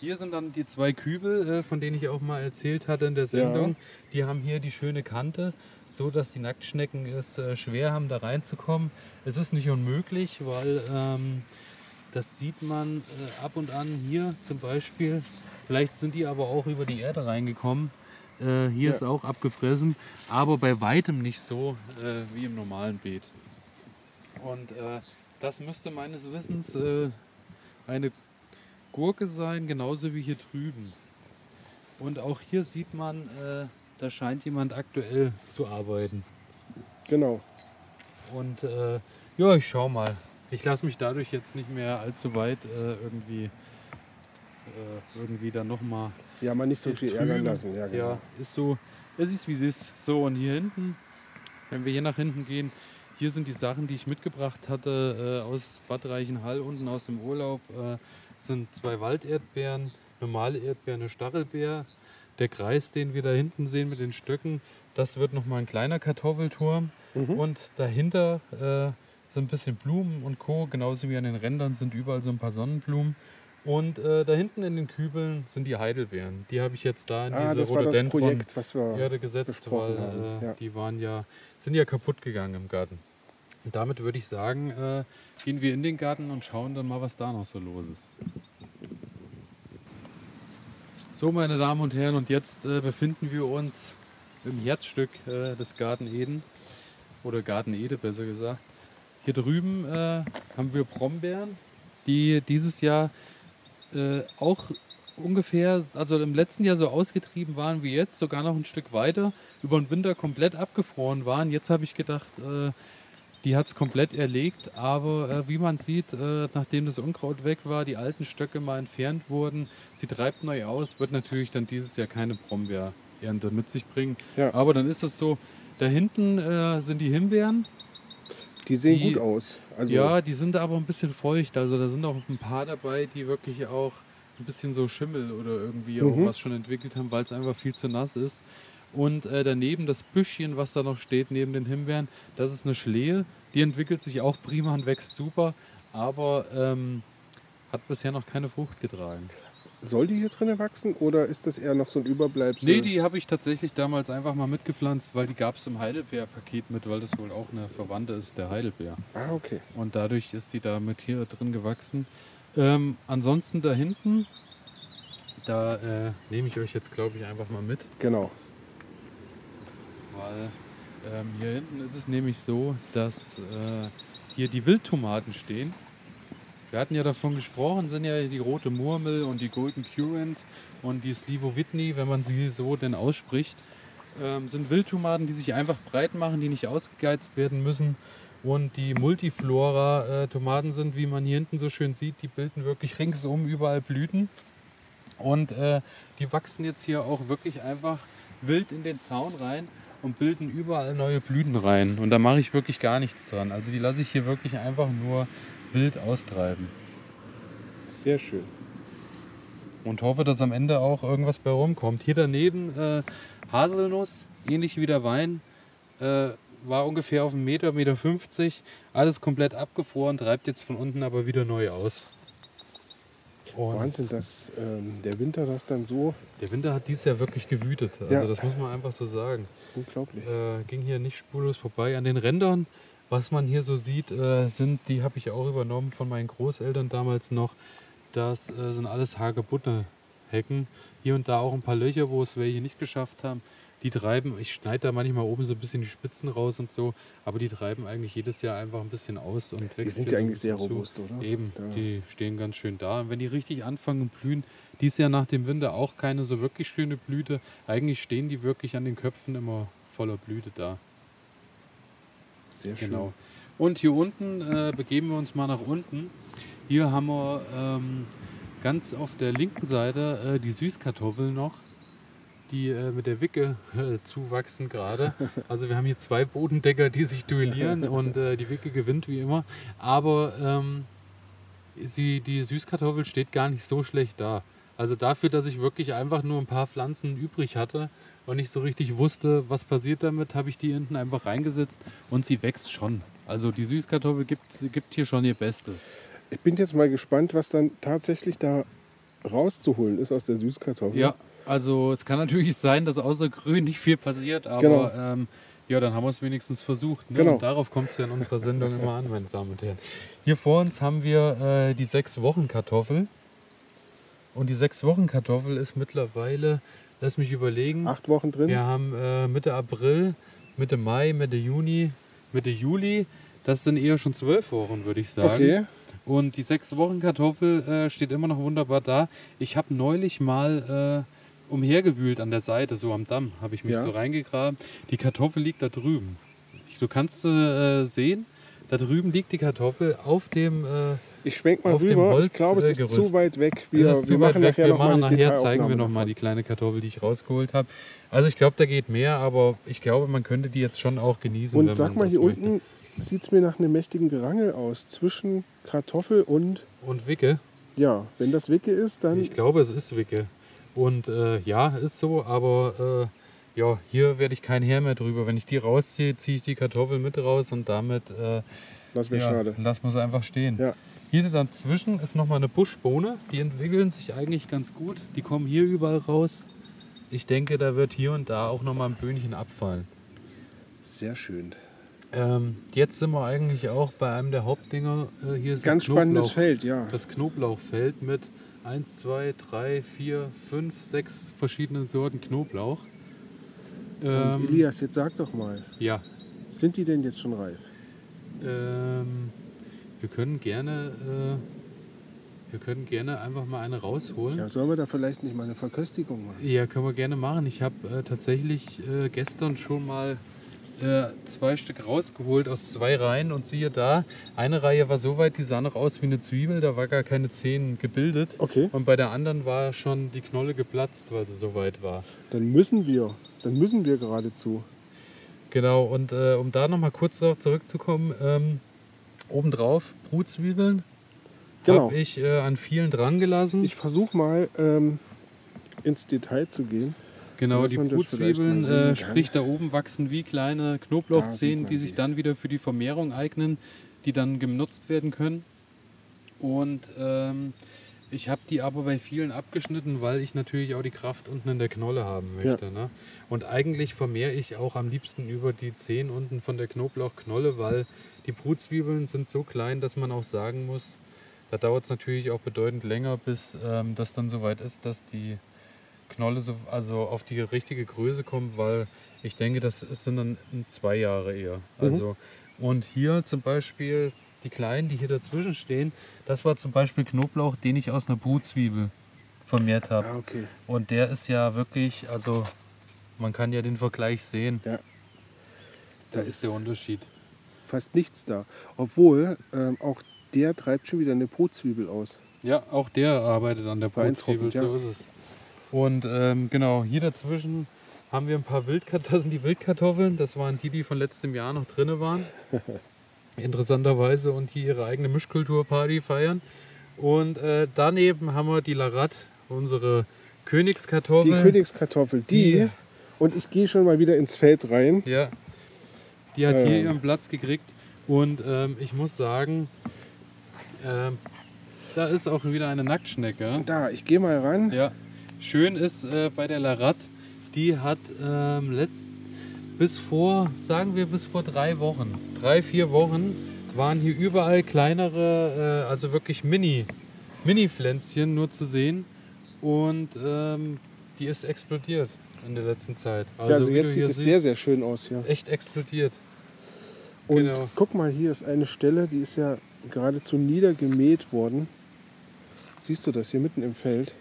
Hier sind dann die zwei Kübel, äh, von denen ich auch mal erzählt hatte in der Sendung. Die haben hier die schöne Kante, so dass die Nacktschnecken es äh, schwer haben, da reinzukommen. Es ist nicht unmöglich, weil ähm, das sieht man äh, ab und an hier zum Beispiel. Vielleicht sind die aber auch über die Erde reingekommen. Äh, hier Ja. ist auch abgefressen, aber bei weitem nicht so äh, wie im normalen Beet. Und äh, das müsste meines Wissens äh, eine Gurke sein, genauso wie hier drüben. Und auch hier sieht man, äh, da scheint jemand aktuell zu arbeiten. Genau. Und äh, ja, ich schau mal. Ich lasse mich dadurch jetzt nicht mehr allzu weit irgendwie, äh, irgendwie dann nochmal Ja, mal nicht so viel ärgern Trüben. lassen. Ja, genau. ja, ist so, es ist wie es ist. So, und hier hinten, wenn wir hier nach hinten gehen, hier sind die Sachen, die ich mitgebracht hatte äh, aus Bad Reichenhall unten aus dem Urlaub. Äh, sind zwei Walderdbeeren, normale Erdbeeren, eine Stachelbeer. Der Kreis, den wir da hinten sehen mit den Stöcken, das wird nochmal ein kleiner Kartoffelturm. Mhm. Und dahinter äh, sind ein bisschen Blumen und Co. Genauso wie an den Rändern sind überall so ein paar Sonnenblumen. Und äh, da hinten in den Kübeln sind die Heidelbeeren. Die habe ich jetzt da in Ah, diese das war das Rhododendron Projekt, was wir. Erde gesetzt, weil äh, ja. die waren ja, sind ja kaputt gegangen im Garten. Und damit würde ich sagen, äh, gehen wir in den Garten und schauen dann mal, was da noch so los ist. So, meine Damen und Herren, und jetzt äh, befinden wir uns im Herzstück äh, des Garten Eden. Oder Garten Ede, besser gesagt. Hier drüben äh, haben wir Brombeeren, die dieses Jahr äh, auch ungefähr, also im letzten Jahr so ausgetrieben waren wie jetzt, sogar noch ein Stück weiter, über den Winter komplett abgefroren waren. Jetzt habe ich gedacht, äh, die hat es komplett erlegt, aber äh, wie man sieht, äh, nachdem das Unkraut weg war, die alten Stöcke mal entfernt wurden, sie treibt neu aus, wird natürlich dann dieses Jahr keine Brombeerernte mit sich bringen. Ja. Aber dann ist es so, da hinten äh, sind die Himbeeren, Die sehen die- gut aus. Also, ja, die sind aber ein bisschen feucht. Also da sind auch ein paar dabei, die wirklich auch ein bisschen so Schimmel oder irgendwie Mhm. auch was schon entwickelt haben, weil es einfach viel zu nass ist. Und äh, daneben das Büschchen, was da noch steht, neben den Himbeeren, das ist eine Schlehe. Die entwickelt sich auch prima und wächst super, aber ähm, hat bisher noch keine Frucht getragen. Soll die hier drinnen wachsen oder ist das eher noch so ein Überbleibsel? Nee, die habe ich tatsächlich damals einfach mal mitgepflanzt, weil die gab es im Heidelbeer-Paket mit, weil das wohl auch eine Verwandte ist, der Heidelbeer. Ah, okay. Und dadurch ist die da mit hier drin gewachsen. Ähm, ansonsten da hinten, da äh, nehme ich euch jetzt, glaube ich, einfach mal mit. Genau. Weil ähm, hier hinten ist es nämlich so, dass äh, hier die Wildtomaten stehen. Wir hatten ja davon gesprochen, sind ja die rote Murmel und die Golden Currant und die Slivo Whitney, wenn man sie so denn ausspricht, ähm, sind Wildtomaten, die sich einfach breit machen, die nicht ausgegeizt werden müssen. Und die Multiflora-Tomaten sind, wie man hier hinten so schön sieht, die bilden wirklich ringsum überall Blüten. Und äh, die wachsen jetzt hier auch wirklich einfach wild in den Zaun rein. und bilden überall neue Blüten rein. Und da mache ich wirklich gar nichts dran. Also die lasse ich hier wirklich einfach nur wild austreiben. Sehr schön. Und hoffe, dass am Ende auch irgendwas bei rumkommt. Hier daneben äh, Haselnuss, ähnlich wie der Wein. Äh, war ungefähr auf einen Meter, Meter 50. Alles komplett abgefroren, treibt jetzt von unten aber wieder neu aus. Und Wahnsinn, dass ähm, der Winter das dann so. Der Winter hat dieses Jahr wirklich gewütet. Also ja. das muss man einfach so sagen. Unglaublich. Äh, ging hier nicht spurlos vorbei. An den Rändern, was man hier so sieht, äh, sind, die habe ich auch übernommen von meinen Großeltern damals noch. Das äh, sind alles Hagebutte Hecken. Hier und da auch ein paar Löcher, wo es welche nicht geschafft haben die treiben, ich schneide da manchmal oben so ein bisschen die Spitzen raus und so, aber die treiben eigentlich jedes Jahr einfach ein bisschen aus und wechseln. Die sind ja eigentlich sehr zu. robust, oder? Eben, ja. die stehen ganz schön da. Und wenn die richtig anfangen und blühen, dies Jahr nach dem Winter auch keine so wirklich schöne Blüte. Eigentlich stehen die wirklich an den Köpfen immer voller Blüte da. Sehr schön. Genau. Und hier unten äh, begeben wir uns mal nach unten. Hier haben wir ähm, ganz auf der linken Seite äh, die Süßkartoffeln noch die äh, mit der Wicke äh, zuwachsen gerade. Also wir haben hier zwei Bodendecker, die sich duellieren und äh, die Wicke gewinnt wie immer. Aber ähm, sie, die Süßkartoffel steht gar nicht so schlecht da. Also dafür, dass ich wirklich einfach nur ein paar Pflanzen übrig hatte und nicht so richtig wusste, was passiert damit, habe ich die hinten einfach reingesetzt und sie wächst schon. Also die Süßkartoffel gibt, gibt hier schon ihr Bestes. Ich bin jetzt mal gespannt, was dann tatsächlich da rauszuholen ist aus der Süßkartoffel. Ja, also es kann natürlich sein, dass außer Grün nicht viel passiert, aber genau. ähm, ja, dann haben wir es wenigstens versucht. Ne? Genau. Und darauf kommt es ja in unserer Sendung immer an, meine Damen und Herren. Hier vor uns haben wir äh, die sechs Wochen Kartoffel. Und die sechs Wochen Kartoffel ist mittlerweile, lass mich überlegen. Acht Wochen drin. Wir haben äh, Mitte April, Mitte Mai, Mitte Juni, Mitte Juli. Das sind eher schon zwölf Wochen, würde ich sagen. Okay. Und die sechs Wochen Kartoffel äh, steht immer noch wunderbar da. Ich habe neulich mal äh, umhergewühlt an der Seite, so am Damm, habe ich mich ja. so reingegraben. Die Kartoffel liegt da drüben. Du kannst äh, sehen, da drüben liegt die Kartoffel auf dem. Ich schwenk mal rüber. Holz, ich glaube, es ist äh, zu weit weg. Wir, es ist zu weit weg. Wir machen nachher, zeigen wir nochmal die kleine Kartoffel, die ich rausgeholt habe. Also ich glaube, da geht mehr, aber ich glaube, man könnte die jetzt schon auch genießen. Und sag mal, hier möchte. unten sieht es mir nach einem mächtigen Gerangel aus zwischen Kartoffel und. Und Wicke. Ja, wenn das Wicke ist, dann. Ich glaube, es ist Wicke. Und äh, ja, ist so, aber äh, ja, hier werde ich kein Heer mehr drüber. Wenn ich die rausziehe, ziehe ich die Kartoffel mit raus und damit äh, lass mir ja, schade. Lass man sie einfach stehen. Ja. Hier dazwischen ist nochmal eine Buschbohne. Die entwickeln sich eigentlich ganz gut. Die kommen hier überall raus. Ich denke, da wird hier und da auch nochmal ein Böhnchen abfallen. Sehr schön. Ähm, jetzt sind wir eigentlich auch bei einem der Hauptdinger. Äh, hier ist Ganz spannendes Feld, ja. Das Knoblauchfeld mit 1, 2, 3, 4, 5, 6 verschiedenen Sorten Knoblauch. Ähm, Elias, jetzt sag doch mal. Ja. Sind die denn jetzt schon reif? Ähm, wir können gerne, äh, wir können gerne einfach mal eine rausholen. Ja, sollen wir da vielleicht nicht mal eine Verköstigung machen? Ja, können wir gerne machen. Ich habe äh, tatsächlich äh, gestern schon mal äh, zwei Stück rausgeholt aus zwei Reihen und siehe da, eine Reihe war so weit, die sah noch aus wie eine Zwiebel, da war gar keine Zehen gebildet. Okay. Und bei der anderen war schon die Knolle geplatzt, weil sie so weit war. Dann müssen wir, dann müssen wir geradezu. Genau, und äh, um da nochmal kurz darauf zurückzukommen, ähm, obendrauf Brutzwiebeln genau. habe ich äh, an vielen dran gelassen. Ich versuche mal ähm, ins Detail zu gehen. Genau, die Brutzwiebeln, äh, sprich da oben wachsen wie kleine Knoblauchzehen, die sich dann wieder für die Vermehrung eignen, die dann genutzt werden können. Und ähm, ich habe die aber bei vielen abgeschnitten, weil ich natürlich auch die Kraft unten in der Knolle haben möchte. Ja. Ne? Und eigentlich vermehre ich auch am liebsten über die Zehen unten von der Knoblauchknolle, weil die Brutzwiebeln sind so klein, dass man auch sagen muss, da dauert es natürlich auch bedeutend länger, bis ähm, das dann soweit ist, dass die Knolle so, also auf die richtige Größe kommt, weil ich denke, das sind dann zwei Jahre eher. Mhm. Also, und hier zum Beispiel die kleinen, die hier dazwischen stehen, das war zum Beispiel Knoblauch, den ich aus einer Brutzwiebel vermehrt habe. Ah, okay. Und der ist ja wirklich, also man kann ja den Vergleich sehen. Ja. Das, das ist der Unterschied. Fast nichts da. Obwohl ähm, auch der treibt schon wieder eine Brutzwiebel aus. Ja, auch der arbeitet an der Brutzwiebel, so ist es. Und ähm, genau, hier dazwischen haben wir ein paar Wildkartoffeln. Das sind die Wildkartoffeln. Das waren die, die von letztem Jahr noch drin waren. Interessanterweise und die ihre eigene Mischkulturparty feiern. Und äh, daneben haben wir die Larat, unsere Die Königskartoffel. Königskartoffel, die, Die- und ich gehe schon mal wieder ins Feld rein. Ja. Die hat hier Ähm. ihren Platz gekriegt. Und ähm, ich muss sagen, ähm, da ist auch wieder eine Nacktschnecke. Da, ich gehe mal ran. Ja. Schön ist äh, bei der Larat, die hat ähm, letzt, bis vor, sagen wir bis vor drei Wochen, drei, vier Wochen, waren hier überall kleinere, äh, also wirklich Mini, Mini-Pflänzchen nur zu sehen. Und ähm, die ist explodiert in der letzten Zeit. Ja, also wie jetzt sieht es sehr, sehr schön aus hier. Echt explodiert. Und genau. guck mal, hier ist eine Stelle, die ist ja geradezu niedergemäht worden. Siehst du das hier mitten im Feld?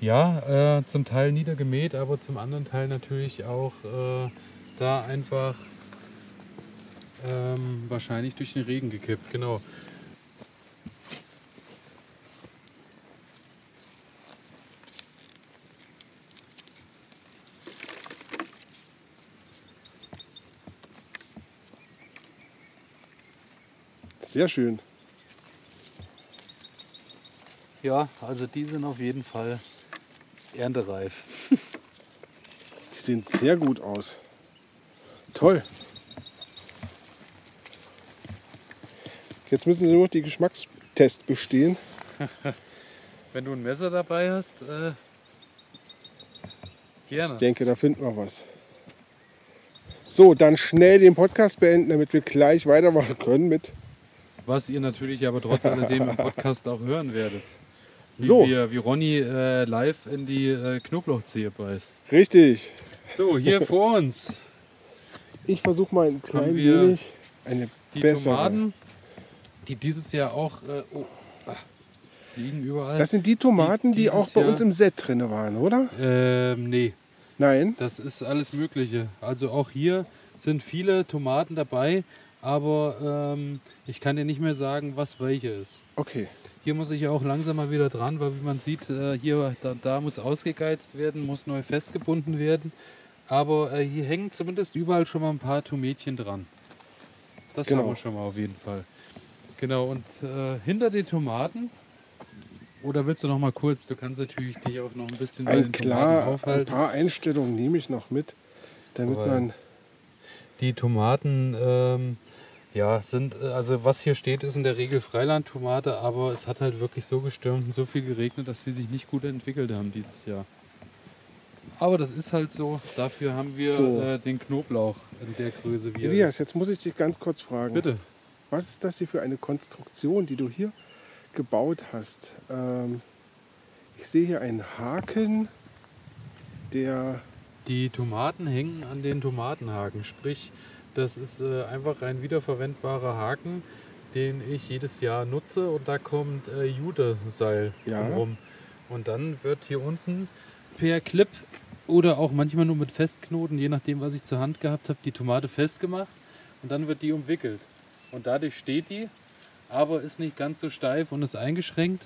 Ja, äh, zum Teil niedergemäht, aber zum anderen Teil natürlich auch äh, da einfach ähm, wahrscheinlich durch den Regen gekippt. Genau. Sehr schön. Ja, also die sind auf jeden Fall erntereif. Die sehen sehr gut aus. Toll. Jetzt müssen sie nur noch die Geschmackstest bestehen. Wenn du ein Messer dabei hast, äh, gerne. Ich denke, da finden wir was. So, dann schnell den Podcast beenden, damit wir gleich weitermachen können mit. Was ihr natürlich aber trotz alledem im Podcast auch hören werdet. Wie, So. wir, wie Ronny äh, live in die äh, Knoblauchzehe beißt. Richtig. So, hier vor uns Ich versuche mal ein klein wenig eine die bessere. Tomaten, die dieses Jahr auch äh, oh, ah, fliegen überall. Das sind die Tomaten, Die- die, auch bei Jahr- uns im Set drin waren, oder? ähm, nee, Nein? das ist alles Mögliche. Also auch hier sind viele Tomaten dabei, aber ähm, ich kann dir nicht mehr sagen, was welche ist. Okay. Hier muss ich ja auch langsam mal wieder dran, weil wie man sieht, äh, hier, da, da muss ausgegeizt werden, muss neu festgebunden werden. Aber äh, hier hängen zumindest überall schon mal ein paar Tomätchen dran. Das Genau. haben wir schon mal auf jeden Fall. Genau, und äh, hinter den Tomaten, oder willst du noch mal kurz, du kannst natürlich dich auch noch ein bisschen bei Ein den klar, Tomaten ein aufhalten. paar Einstellungen nehme ich noch mit, damit Aber- man. Die Tomaten, ähm, ja, sind, äh, also was hier steht, ist in der Regel Freilandtomate, aber es hat halt wirklich so gestürmt und so viel geregnet, dass sie sich nicht gut entwickelt haben dieses Jahr. Aber das ist halt so, dafür haben wir So. äh, den Knoblauch in der Größe, wie Elias, jetzt muss ich dich ganz kurz fragen. Bitte. Was ist das hier für eine Konstruktion, die du hier gebaut hast? Ähm, ich sehe hier einen Haken, der. Die Tomaten hängen an den Tomatenhaken, sprich, das ist äh, einfach ein wiederverwendbarer Haken, den ich jedes Jahr nutze und da kommt äh, Judeseil Ja. rum. Und dann wird hier unten per Clip oder auch manchmal nur mit Festknoten, je nachdem, was ich zur Hand gehabt habe, die Tomate festgemacht und dann wird die umwickelt. Und dadurch steht die, aber ist nicht ganz so steif und ist eingeschränkt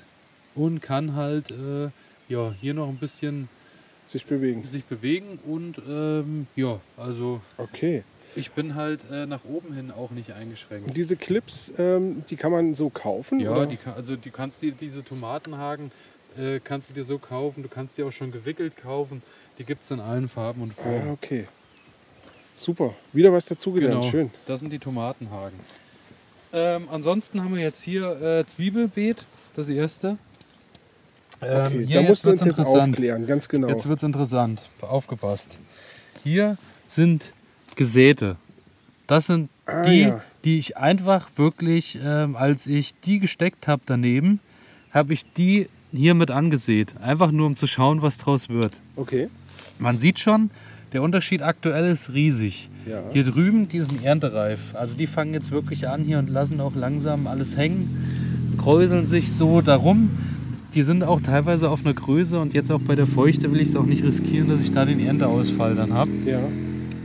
und kann halt äh, ja, hier noch ein bisschen sich bewegen. sich bewegen und ähm, ja, also Okay. Ich bin halt äh, nach oben hin auch nicht Und eingeschränkt. diese Clips, ähm, die kann man so kaufen? Ja, die, kann- also du kannst dir diese Tomatenhaken äh, kannst du dir so kaufen, du kannst die auch schon gewickelt kaufen. Die gibt es in allen Farben und Ah, Formen. okay. Super. Wieder was dazugelernt. Genau, Schön. das sind die Tomatenhaken. Ähm, ansonsten haben wir jetzt hier äh, Zwiebelbeet, das erste. Ähm, Okay, hier da musst du uns jetzt aufklären, ganz genau. Jetzt wird es interessant. Aufgepasst. Hier sind Gesäte. Das sind Ah, die, ja. die ich einfach wirklich, ähm, als ich die gesteckt habe daneben, habe ich die hier mit angesät. Einfach nur, um zu schauen, was draus wird. Okay. Man sieht schon, der Unterschied aktuell ist riesig. Ja. Hier drüben, die sind erntereif. Also die fangen jetzt wirklich an hier und lassen auch langsam alles hängen, kräuseln sich so darum. Die sind auch teilweise auf einer Größe und jetzt auch bei der Feuchte will ich es auch nicht riskieren, dass ich da den Ernteausfall dann habe. Ja.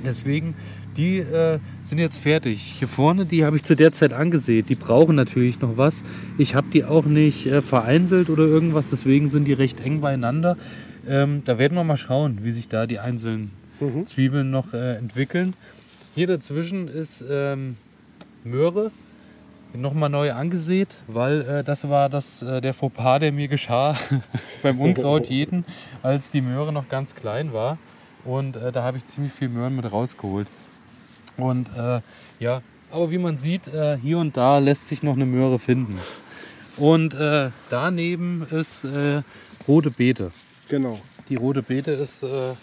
Deswegen, die äh, sind jetzt fertig. Hier vorne, die habe ich zu der Zeit angesät. Die brauchen natürlich noch was. Ich habe die auch nicht äh, vereinzelt oder irgendwas, deswegen sind die recht eng beieinander. Ähm, da werden wir mal schauen, wie sich da die einzelnen Mhm. Zwiebeln noch äh, entwickeln. Hier dazwischen ist ähm, Möhre nochmal neu angesät, weil äh, das war das, äh, der Fauxpas, der mir geschah beim Unkraut jeden, als die Möhre noch ganz klein war. Und äh, da habe ich ziemlich viel Möhren mit rausgeholt. Und äh, ja, aber wie man sieht, äh, hier und da lässt sich noch eine Möhre finden. Und äh, daneben ist äh, rote Beete. Genau. Die rote Beete ist äh,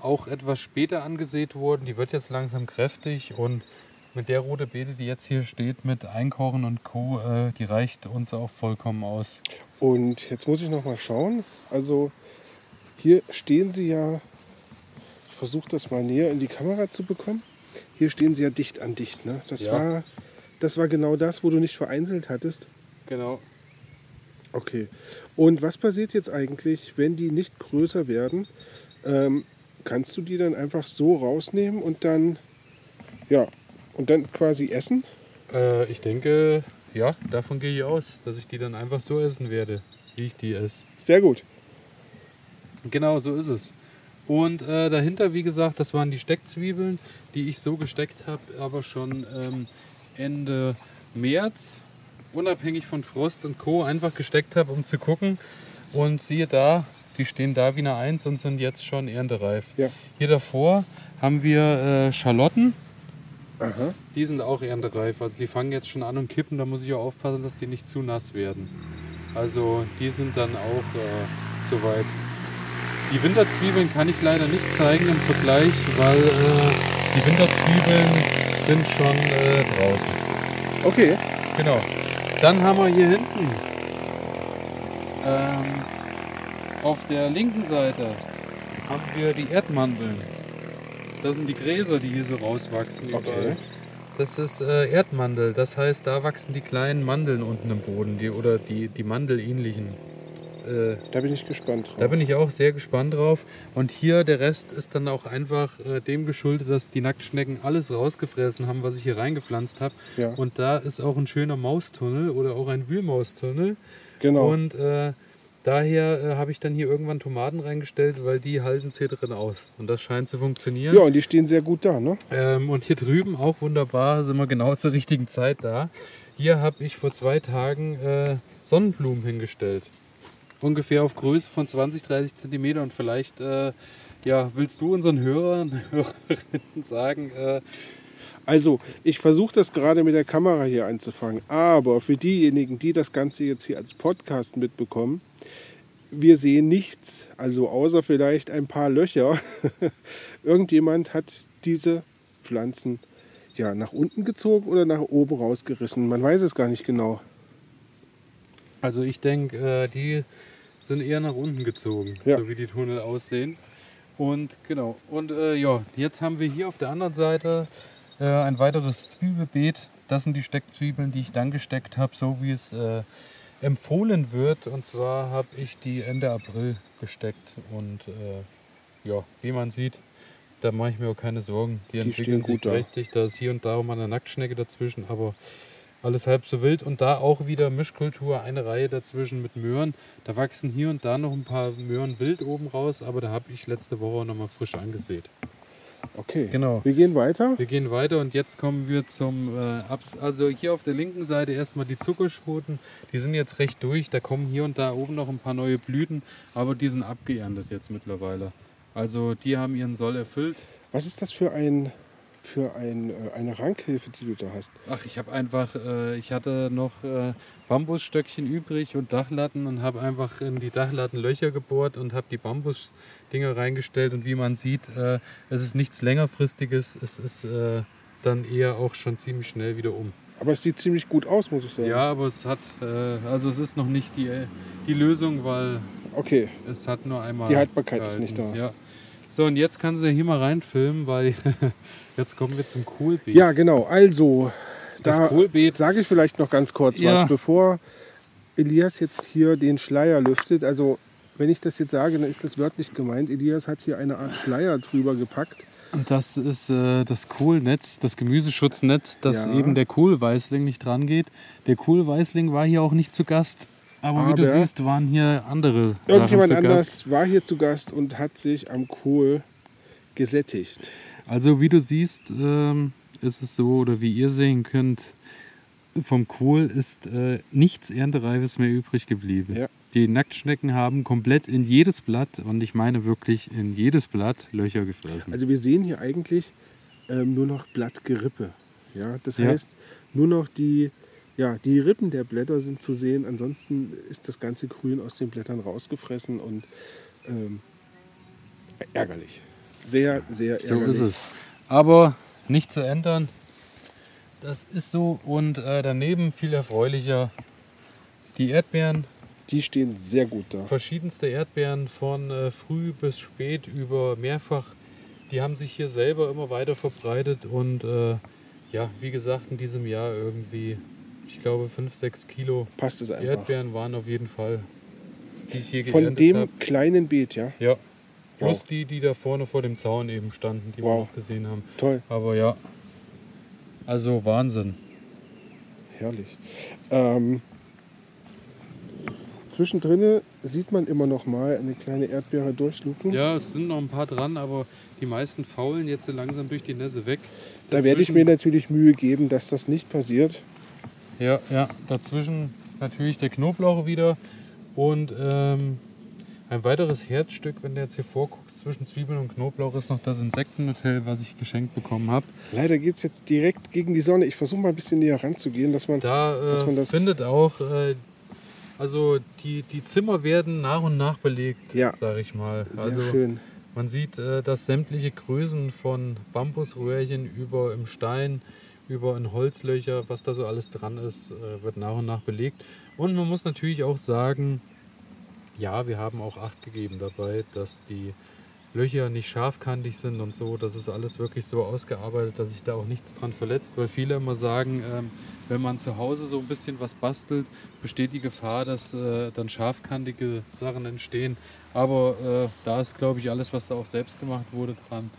auch etwas später angesät worden. Die wird jetzt langsam kräftig und mit der rote Beete, die jetzt hier steht, mit Einkochen und Co., die reicht uns auch vollkommen aus. Und jetzt muss ich noch mal schauen. Also hier stehen sie ja, versuche das mal näher in die Kamera zu bekommen. Hier stehen sie ja dicht an dicht. Ne? Das, Ja. war, das war genau das, wo du nicht vereinzelt hattest. Genau. Okay. Und was passiert jetzt eigentlich, wenn die nicht größer werden? Ähm, kannst du die dann einfach so rausnehmen und dann, ja, und dann quasi essen? Äh, ich denke, ja, davon gehe ich aus, dass ich die dann einfach so essen werde, wie ich die esse. Sehr gut. Genau, so ist es. Und äh, dahinter, wie gesagt, das waren die Steckzwiebeln, die ich so gesteckt habe, aber schon ähm, Ende März, unabhängig von Frost und Co., einfach gesteckt habe, um zu gucken. Und siehe da, die stehen da wie eine Eins und sind jetzt schon erntereif. Ja. Hier davor haben wir äh, Schalotten, Aha. die sind auch erntereif. Also die fangen jetzt schon an und kippen, da muss ich auch aufpassen, dass die nicht zu nass werden. Also die sind dann auch äh, soweit. Die Winterzwiebeln kann ich leider nicht zeigen im Vergleich, weil äh, die Winterzwiebeln sind schon äh, draußen. Okay. Genau. Dann haben wir hier hinten ähm, auf der linken Seite haben wir die Erdmandeln. Das sind die Gräser, die hier so rauswachsen. Okay. Das ist äh, Erdmandel. Das heißt, da wachsen die kleinen Mandeln unten im Boden, die, oder die, die mandelähnlichen. Äh, Da bin ich gespannt drauf. da bin ich auch sehr gespannt drauf. Und hier der Rest ist dann auch einfach äh, dem geschuldet, dass die Nacktschnecken alles rausgefressen haben, was ich hier reingepflanzt habe. Ja. Und da ist auch ein schöner Maustunnel oder auch ein Wühlmaustunnel. genau. Und äh, daher äh, habe ich dann hier irgendwann Tomaten reingestellt, weil die halten hier drin aus. Und das scheint zu funktionieren. ja, und die stehen sehr gut da, ne? Ähm, und hier drüben auch wunderbar, sind wir genau zur richtigen Zeit da. Hier habe ich vor zwei Tagen äh, Sonnenblumen hingestellt. Ungefähr auf Größe von 20, 30 Zentimeter. Und vielleicht äh, ja, willst du unseren Hörern, sagen, äh, Also, ich versuche das gerade mit der Kamera hier einzufangen, aber für diejenigen, die das Ganze jetzt hier als Podcast mitbekommen, wir sehen nichts, also außer vielleicht ein paar Löcher. Irgendjemand hat diese Pflanzen ja nach unten gezogen oder nach oben rausgerissen. Man weiß es gar nicht genau. Also ich denke, äh, die sind eher nach unten gezogen, Ja. so wie die Tunnel aussehen. Und genau. Und äh, ja, jetzt haben wir hier auf der anderen Seite äh, ein weiteres Zwiebelbeet. Das sind die Steckzwiebeln, die ich dann gesteckt habe, so wie es äh, empfohlen wird. Und zwar habe ich die Ende April gesteckt. Und äh, ja, wie man sieht, da mache ich mir auch keine Sorgen. Die, stehen entwickeln sich gut da. richtig. Da ist hier und da auch mal eine Nacktschnecke dazwischen, aber alles halb so wild. Und da auch wieder Mischkultur, eine Reihe dazwischen mit Möhren. Da wachsen hier und da noch ein paar Möhren wild oben raus, aber da habe ich letzte Woche noch mal frisch angesät. Okay. Genau. Wir gehen weiter. Wir gehen weiter und jetzt kommen wir zum äh, Abs also hier auf der linken Seite erstmal die Zuckerschoten. Die sind jetzt recht durch. Da kommen hier und da oben noch ein paar neue Blüten, aber die sind abgeerntet jetzt mittlerweile. Also die haben ihren Soll erfüllt. Was ist das für ein für ein, äh, eine Rankhilfe, die du da hast? Ach, ich habe einfach, äh, ich hatte noch äh, Bambusstöckchen übrig und Dachlatten und habe einfach in die Dachlatten Löcher gebohrt und habe die Bambusdinger reingestellt. Und wie man sieht, äh, es ist nichts längerfristiges. Es ist äh, dann eher auch schon ziemlich schnell wieder um. Aber es sieht ziemlich gut aus, muss ich sagen. Ja, aber es hat, äh, also es ist noch nicht die, die Lösung, weil Okay. es hat nur einmal. Die Haltbarkeit ist nicht gehalten. da. Ja. So, und jetzt kannst du hier mal reinfilmen, weil jetzt kommen wir zum Kohlbeet. Ja, genau. Also, Das da Kohlbeet- sage ich vielleicht noch ganz kurz Ja. was, bevor Elias jetzt hier den Schleier lüftet. Also, wenn ich das jetzt sage, dann ist das wörtlich gemeint. Elias hat hier eine Art Schleier drüber gepackt. Und das ist äh, das Kohlnetz, das Gemüseschutznetz, dass Ja. eben der Kohlweißling nicht dran geht. Der Kohlweißling war hier auch nicht zu Gast. Aber, wie du Aber- siehst, waren hier andere Irgendjemand Sachen zu anders Gast. war hier zu Gast und hat sich am Kohl gesättigt. Also wie du siehst, ähm, ist es so, oder wie ihr sehen könnt, vom Kohl ist äh, nichts Erntereifes mehr übrig geblieben. Ja. Die Nacktschnecken haben komplett in jedes Blatt, und ich meine wirklich in jedes Blatt, Löcher gefressen. Also wir sehen hier eigentlich ähm, nur noch Blattgerippe. Ja, das Ja. heißt, nur noch die, ja, die Rippen der Blätter sind zu sehen. Ansonsten ist das ganze Grün aus den Blättern rausgefressen und ähm, ärgerlich. Sehr, sehr so ärgerlich. ist es. Aber nicht zu ändern. Das ist so. Und äh, daneben viel erfreulicher die Erdbeeren. Die stehen sehr gut da. verschiedenste Erdbeeren von äh, früh bis spät über mehrfach. Die haben sich hier selber immer weiter verbreitet und äh, ja, wie gesagt, in diesem Jahr irgendwie, ich glaube, 5, 6 Kilo Passt es einfach. Erdbeeren waren auf jeden Fall, die ich hier Von dem habe. kleinen Beet, ja. Ja, plus Wow. die, die da vorne vor dem Zaun eben standen, die wir Wow. noch gesehen haben. Toll, Aber ja, also Wahnsinn. herrlich. Ähm, zwischendrin sieht man immer noch mal eine kleine Erdbeere durchluken. Ja, es sind noch ein paar dran, aber die meisten faulen jetzt so langsam durch die Nässe weg. Da werde ich Dazwischen- mir natürlich Mühe geben, dass das nicht passiert. Ja, ja, dazwischen natürlich der Knoblauch wieder und ähm, ein weiteres Herzstück, wenn du jetzt hier vorguckst, zwischen Zwiebeln und Knoblauch ist noch das Insektenhotel, was ich geschenkt bekommen habe. Leider geht es jetzt direkt gegen die Sonne. Ich versuche mal ein bisschen näher ranzugehen, dass man. Da Dass äh, man das- findet auch, äh, also die, die Zimmer werden nach und nach belegt, Ja. sage ich mal. Sehr also schön. man sieht, äh, dass sämtliche Größen von Bambusröhrchen über im Stein, über in Holzlöcher, was da so alles dran ist, äh, wird nach und nach belegt. Und man muss natürlich auch sagen, ja, wir haben auch Acht gegeben dabei, dass die Löcher nicht scharfkantig sind und so. Das ist alles wirklich so ausgearbeitet, dass sich da auch nichts dran verletzt, weil viele immer sagen, ähm, wenn man zu Hause so ein bisschen was bastelt, besteht die Gefahr, dass äh, dann scharfkantige Sachen entstehen. Aber äh, da ist, glaube ich, alles, was da auch selbst gemacht wurde, dran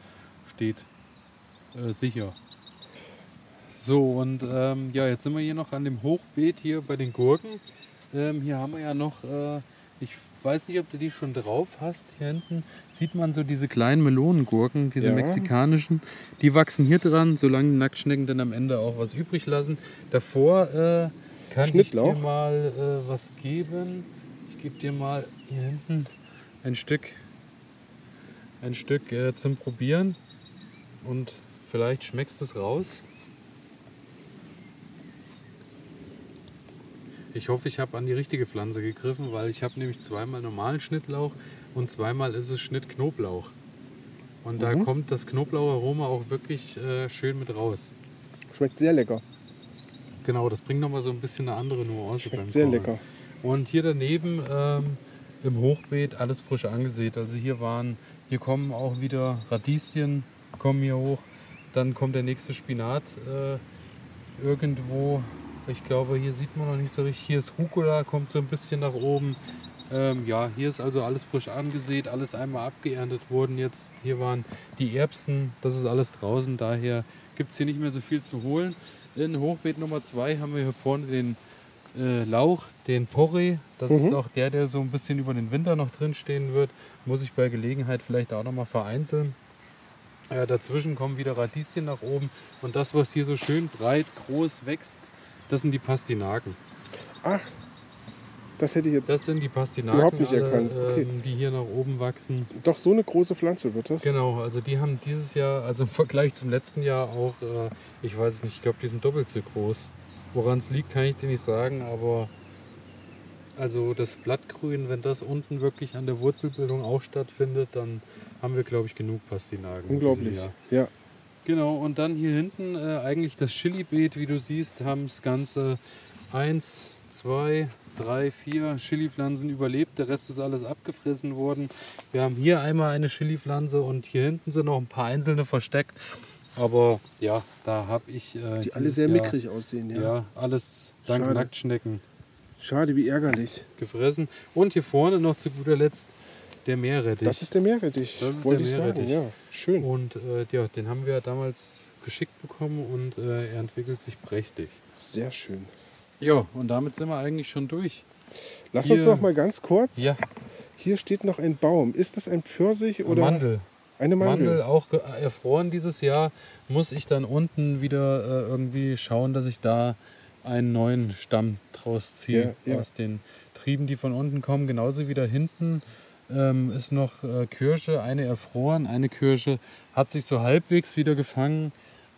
steht äh, sicher. So, und ähm, ja, jetzt sind wir hier noch an dem Hochbeet hier bei den Gurken. Ähm, hier haben wir ja noch, äh, ich weiß nicht, ob du die schon drauf hast. Hier hinten sieht man so diese kleinen Melonengurken, diese Ja. mexikanischen. Die wachsen hier dran, solange die Nacktschnecken dann am Ende auch was übrig lassen. Davor äh, kann ich dir mal äh, was geben. Ich gebe dir mal hier hinten ein Stück, ein Stück äh, zum Probieren. Und vielleicht schmeckst du es raus. Ich hoffe, ich habe an die richtige Pflanze gegriffen, weil ich habe nämlich zweimal normalen Schnittlauch und zweimal ist es Schnittknoblauch. Und da Mhm. kommt das Knoblaucharoma auch wirklich äh, schön mit raus. Schmeckt sehr lecker. Genau, das bringt nochmal so ein bisschen eine andere Nuance Schmeckt sehr Kochen. lecker. Und hier daneben ähm, im Hochbeet alles frisch angesät. Also hier waren, hier kommen auch wieder Radieschen, kommen hier hoch. Dann kommt der nächste Spinat äh, irgendwo. Ich glaube, hier sieht man noch nicht so richtig. Hier ist Rucola, kommt so ein bisschen nach oben. Ähm, ja, hier ist also alles frisch angesät, alles einmal abgeerntet worden. Jetzt hier waren die Erbsen, das ist alles draußen. Daher gibt es hier nicht mehr so viel zu holen. In Hochbeet Nummer 2 haben wir hier vorne den äh, Lauch, den Porree. Das Mhm. ist auch der, der so ein bisschen über den Winter noch drin stehen wird. Muss ich bei Gelegenheit vielleicht auch noch mal vereinzeln. Äh, dazwischen kommen wieder Radieschen nach oben. Und das, was hier so schön breit, groß wächst, das sind die Pastinaken. Ach, das hätte ich jetzt. Das sind die Pastinaken, Überhaupt nicht alle, erkannt. Okay. ähm, die hier nach oben wachsen. Doch so eine große Pflanze wird das. Genau, also die haben dieses Jahr, also im Vergleich zum letzten Jahr auch, äh, ich weiß es nicht, ich glaube, die sind doppelt so groß. Woran es liegt, kann ich dir nicht sagen, aber also das Blattgrün, wenn das unten wirklich an der Wurzelbildung auch stattfindet, dann haben wir, glaube ich, genug Pastinaken. Unglaublich. Ja. Genau, und dann hier hinten äh, eigentlich das Chilibeet, wie du siehst, haben das Ganze eins, zwei, drei, vier Chilipflanzen überlebt. Der Rest ist alles abgefressen worden. Wir haben hier einmal eine Chilipflanze und hier hinten sind noch ein paar einzelne versteckt. Aber ja, da habe ich äh, Die alle sehr Jahr, mickrig aussehen. Ja. Ja, alles dank. Nacktschnecken Schade, wie ärgerlich. gefressen. Und hier vorne noch zu guter Letzt der Meerrettich. Das ist der Meerrettich. Das ist wollte der. Meerrettich. Ja, schön. und äh, ja, den haben wir damals geschickt bekommen und äh, er entwickelt sich prächtig. Sehr schön. Ja, und damit sind wir eigentlich schon durch. Lass Hier- uns noch mal ganz kurz. Ja, Hier steht noch ein Baum. Ist das ein Pfirsich oder? Mandel. Eine Mandel. Mandel auch erfroren dieses Jahr, muss ich dann unten wieder äh, irgendwie schauen, dass ich da einen neuen Stamm draus ziehe Ja, ja. aus den Trieben, die von unten kommen. Genauso wie da hinten ähm, ist noch äh, Kirsche, eine erfroren, eine Kirsche hat sich so halbwegs wieder gefangen.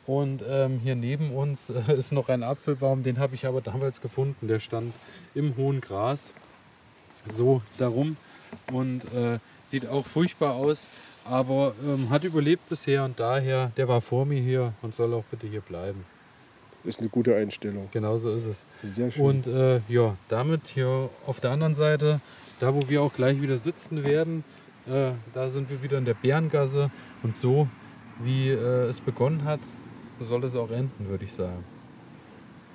Und ähm, hier neben uns äh, ist noch ein Apfelbaum, den habe ich aber damals gefunden. Der stand im hohen Gras, so darum und äh, sieht auch furchtbar aus, aber ähm, hat überlebt bisher und daher, der war vor mir hier und soll auch bitte hier bleiben. Ist eine gute Einstellung. Genauso ist es. Sehr schön. Und äh, ja, damit hier auf der anderen Seite, da wo wir auch gleich wieder sitzen werden, äh, da sind wir wieder in der Bärengasse und so wie äh, es begonnen hat, so soll es auch enden, würde ich sagen.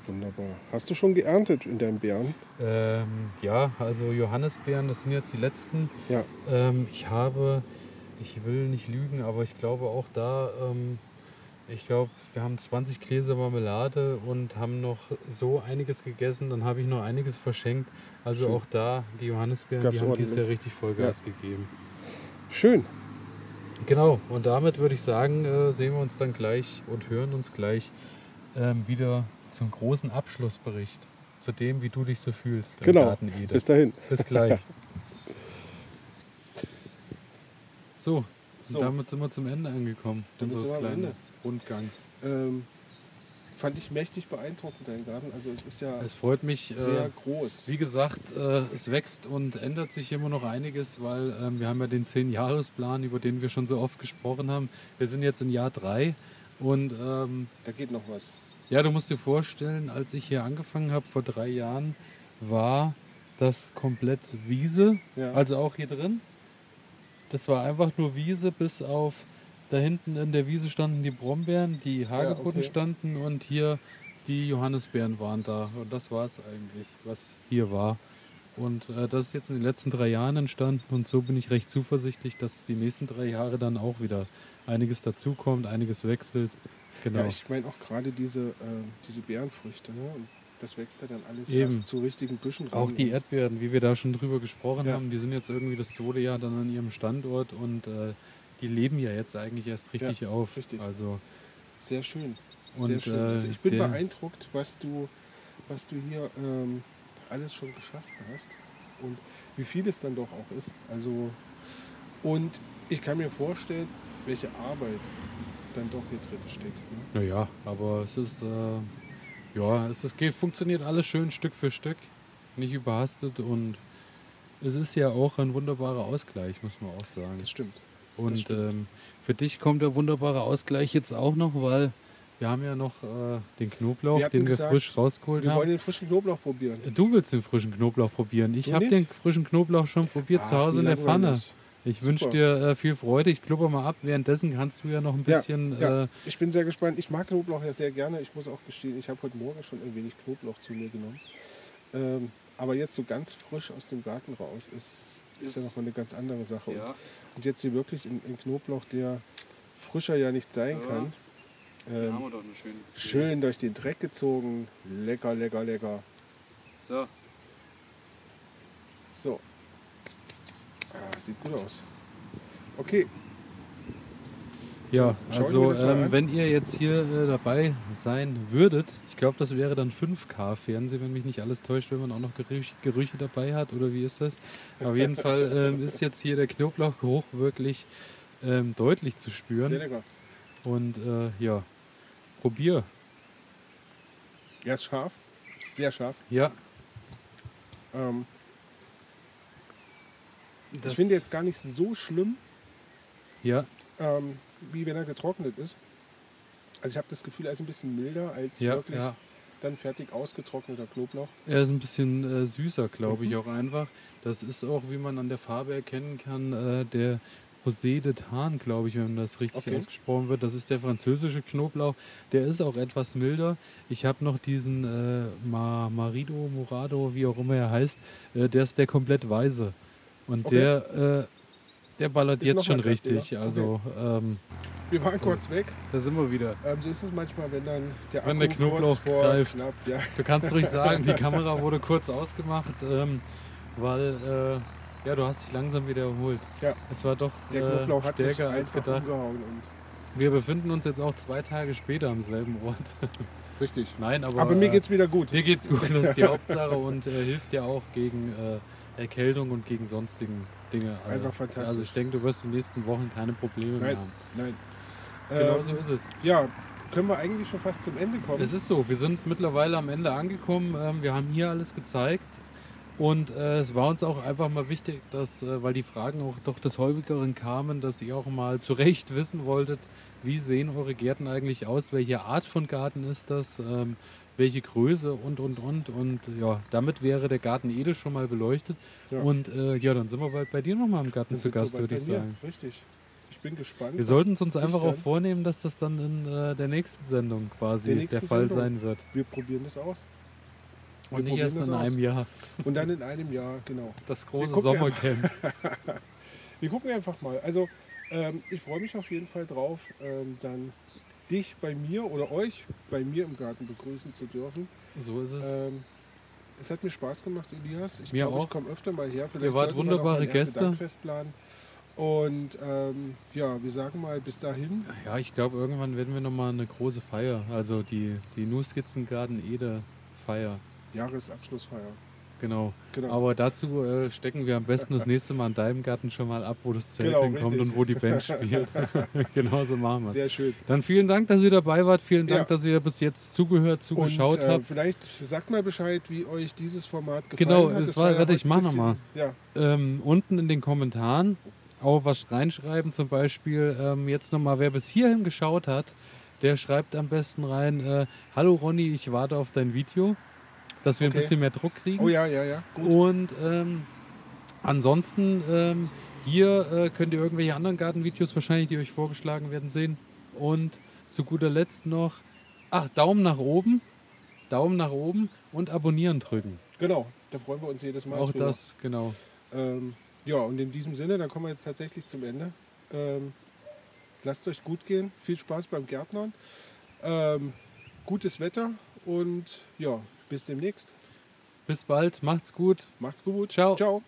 Wunderbar. Hast du schon geerntet in deinem Bären? Ähm, ja, also Johannisbeeren, das sind jetzt die letzten. Ja. Ähm, ich habe, ich will nicht lügen, aber ich glaube auch da, ähm, ich glaube, wir haben 20 Gläser Marmelade und haben noch so einiges gegessen. Dann habe ich noch einiges verschenkt. Also Schön. auch da, die Johannisbeeren, Gab's die haben dieses ordentlich. Jahr richtig Vollgas gegeben. Schön. Genau, und damit würde ich sagen, äh, sehen wir uns dann gleich und hören uns gleich ähm, wieder zum großen Abschlussbericht. Zu dem, wie du dich so fühlst. im Genau. Garten Ede. Bis dahin. Bis gleich. So, So. und damit sind wir zum Ende angekommen unseres kleinen. Rundgangs. Ähm, fand ich mächtig beeindruckend, dein Garten. Also es ist ja Es freut mich, sehr äh, groß. wie gesagt, äh, es wächst und ändert sich immer noch einiges, weil ähm, wir haben ja den 10-Jahres-Plan, über den wir schon so oft gesprochen haben. Wir sind jetzt in Jahr 3 und ähm, Da geht noch was. Ja, du musst dir vorstellen, als ich hier angefangen habe vor drei Jahren, war das komplett Wiese, Ja. also auch hier drin. Das war einfach nur Wiese, bis auf da hinten in der Wiese standen die Brombeeren, die Hagebutten okay. standen und hier die Johannisbeeren waren da. Und das war es eigentlich, was hier war. Und äh, das ist jetzt in den letzten drei Jahren entstanden und so bin ich recht zuversichtlich, dass die nächsten drei Jahre dann auch wieder einiges dazukommt, einiges wechselt. Genau. Ja, ich meine auch gerade diese, äh, diese Beerenfrüchte. Ne? Und das wächst ja dann alles Eben. erst zu richtigen Büschen ran. Auch die Erdbeeren, wie wir da schon drüber gesprochen Ja. haben, die sind jetzt irgendwie das zweite Jahr dann an ihrem Standort und äh, die leben ja jetzt eigentlich erst richtig Ja, auf. richtig. Also Sehr schön. Sehr Und, schön. äh, also ich bin beeindruckt, was du, was du hier ähm, alles schon geschafft hast und wie viel es dann doch auch ist. Also und ich kann mir vorstellen, welche Arbeit dann doch hier drin steckt. Ne? naja, aber es ist äh, ja, es ist, geht, funktioniert alles schön Stück für Stück, nicht überhastet und es ist ja auch ein wunderbarer Ausgleich, muss man auch sagen. Das stimmt. Und ähm, für dich kommt der wunderbare Ausgleich jetzt auch noch, weil wir haben ja noch äh, den Knoblauch, Wir den wir gesagt, frisch rausgeholt Wir haben. wollen den frischen Knoblauch probieren. Du willst den frischen Knoblauch probieren. Ich habe den frischen Knoblauch schon probiert zu Ach, Hause in der Pfanne. Ich wünsche dir äh, viel Freude. Ich klubber mal ab. Währenddessen kannst du ja noch ein bisschen. ja, Äh, ich bin sehr gespannt. Ich mag Knoblauch ja sehr gerne. Ich muss auch gestehen, ich habe heute Morgen schon ein wenig Knoblauch zu mir genommen. Ähm, aber jetzt so ganz frisch aus dem Garten raus ist, ist, ja Ist- nochmal eine ganz andere Sache. Ja, Und jetzt hier wirklich in, in Knoblauch, der frischer ja nicht sein Ja. kann. Ähm, haben wir doch eine schöne Zehe. schön durch den Dreck gezogen. Lecker, lecker, lecker. So, So. Ah, sieht gut aus. Okay, ja, also ähm, wenn ihr jetzt hier äh, dabei sein würdet, ich glaube, das wäre dann 5K-Fernsehen, wenn mich nicht alles täuscht, wenn man auch noch Gerüche, Gerüche dabei hat oder wie ist das? Auf jeden Fall ähm, ist jetzt hier der Knoblauchgeruch wirklich ähm, deutlich zu sehr spüren. lecker. Und äh, ja, probier. Er ist scharf, sehr scharf. Ja, Ähm, ich finde jetzt gar nicht so schlimm, Ja, ähm, wie wenn er getrocknet ist. Also ich habe das Gefühl, er ist ein bisschen milder als ja, wirklich ja. dann fertig ausgetrockneter Knoblauch. Er ist ein bisschen äh, süßer, glaube ich, Mhm. auch einfach. Das ist auch, wie man an der Farbe erkennen kann, äh, der Rosé de Tarn, glaube ich, wenn das richtig Okay. ausgesprochen wird. Das ist der französische Knoblauch. Der ist auch etwas milder. Ich habe noch diesen äh, Ma Marido, Morado, wie auch immer er heißt. Äh, der ist der komplett weiße. Und Okay. der, äh, der ballert jetzt schon mal kräftiger. richtig. Also ähm, Wir waren kurz weg. da sind wir wieder. Ähm, so ist es manchmal, wenn dann der Wenn der Knoblauch greift. knapp, ja, Du kannst ruhig sagen, die Kamera wurde kurz ausgemacht, ähm, weil äh, Ja, du hast dich langsam wieder erholt. Ja. Es war doch Der äh, Knoblauch hat mich stärker als gedacht. Wir befinden uns jetzt auch zwei Tage später am selben Ort. richtig. Nein, aber, Aber mir äh, geht's wieder gut. Dir geht's gut, das ist die Hauptsache und äh, hilft dir auch gegen äh, Erkältung und gegen sonstigen Dinge. Einfach fantastisch. Also ich denke, du wirst in den nächsten Wochen keine Probleme mehr Nein. haben. Nein. Genau Ähm, so ist es. Ja, können wir eigentlich schon fast zum Ende kommen? Es ist so, wir sind mittlerweile am Ende angekommen. Ähm, wir haben hier alles gezeigt. Und äh, es war uns auch einfach mal wichtig, dass, äh, weil die Fragen auch doch des häufigeren kamen, dass ihr auch mal zu Recht wissen wolltet, wie sehen eure Gärten eigentlich aus, welche Art von Garten ist das, ähm, welche Größe und und und. Und ja, damit wäre der Garten Ede schon mal beleuchtet. Ja. Und äh, ja, dann sind wir bald bei dir nochmal im Garten zu Gast, würde ich sagen. Richtig. Ich bin gespannt. Wir sollten es uns einfach auch vornehmen, dass das dann in äh, der nächsten Sendung quasi Der der, Fall Sendung. sein wird. Wir probieren das aus. Wir Und nicht erst in aus. einem Jahr. Und dann in einem Jahr, genau. Das große Sommercamp. Wir gucken einfach mal. Also, ähm, ich freue mich auf jeden Fall drauf, ähm, dann dich bei mir oder euch bei mir im Garten begrüßen zu dürfen. So ist es. Ähm, es hat mir Spaß gemacht, Elias. Ich glaube, ich komme öfter mal her. Ihr wart wunderbare Gäste. Und ähm, ja, wir sagen mal bis dahin. Ja, ich glaube, irgendwann werden wir nochmal eine große Feier, also die, die Nu-Skizzengarten Ede Feier. Jahresabschlussfeier. Genau. Genau. Aber dazu äh, stecken wir am besten das nächste Mal in deinem Garten schon mal ab, wo das Zelt Genau, hinkommt richtig. und wo die Band spielt. genau so machen wir Sehr schön. Dann vielen Dank, dass ihr dabei wart. Vielen Dank, Ja. dass ihr bis jetzt zugehört, zugeschaut und, äh, habt. Vielleicht sagt mal Bescheid, wie euch dieses Format gefallen Genau, hat. das war- warte, heute ich mach ein noch mal. Ja, ähm, unten in den Kommentaren auch was reinschreiben. Zum Beispiel ähm, jetzt nochmal, wer bis hierhin geschaut hat, der schreibt am besten rein, äh, hallo Ronny, ich warte auf dein Video, dass wir Okay. ein bisschen mehr Druck kriegen. oh ja, ja, ja. Gut. Und ähm, ansonsten ähm, hier äh, könnt ihr irgendwelche anderen Gartenvideos wahrscheinlich, die euch vorgeschlagen werden, sehen. Und zu guter Letzt noch, ah, Daumen nach oben, Daumen nach oben und abonnieren drücken. Genau, da freuen wir uns jedes Mal. Auch drüber. das, genau. Ähm, ja, und in diesem Sinne, dann kommen wir jetzt tatsächlich zum Ende. Ähm, lasst es euch gut gehen, viel Spaß beim Gärtnern, ähm, gutes Wetter und ja, bis demnächst. Bis bald, macht's gut. Macht's gut. Ciao. Ciao.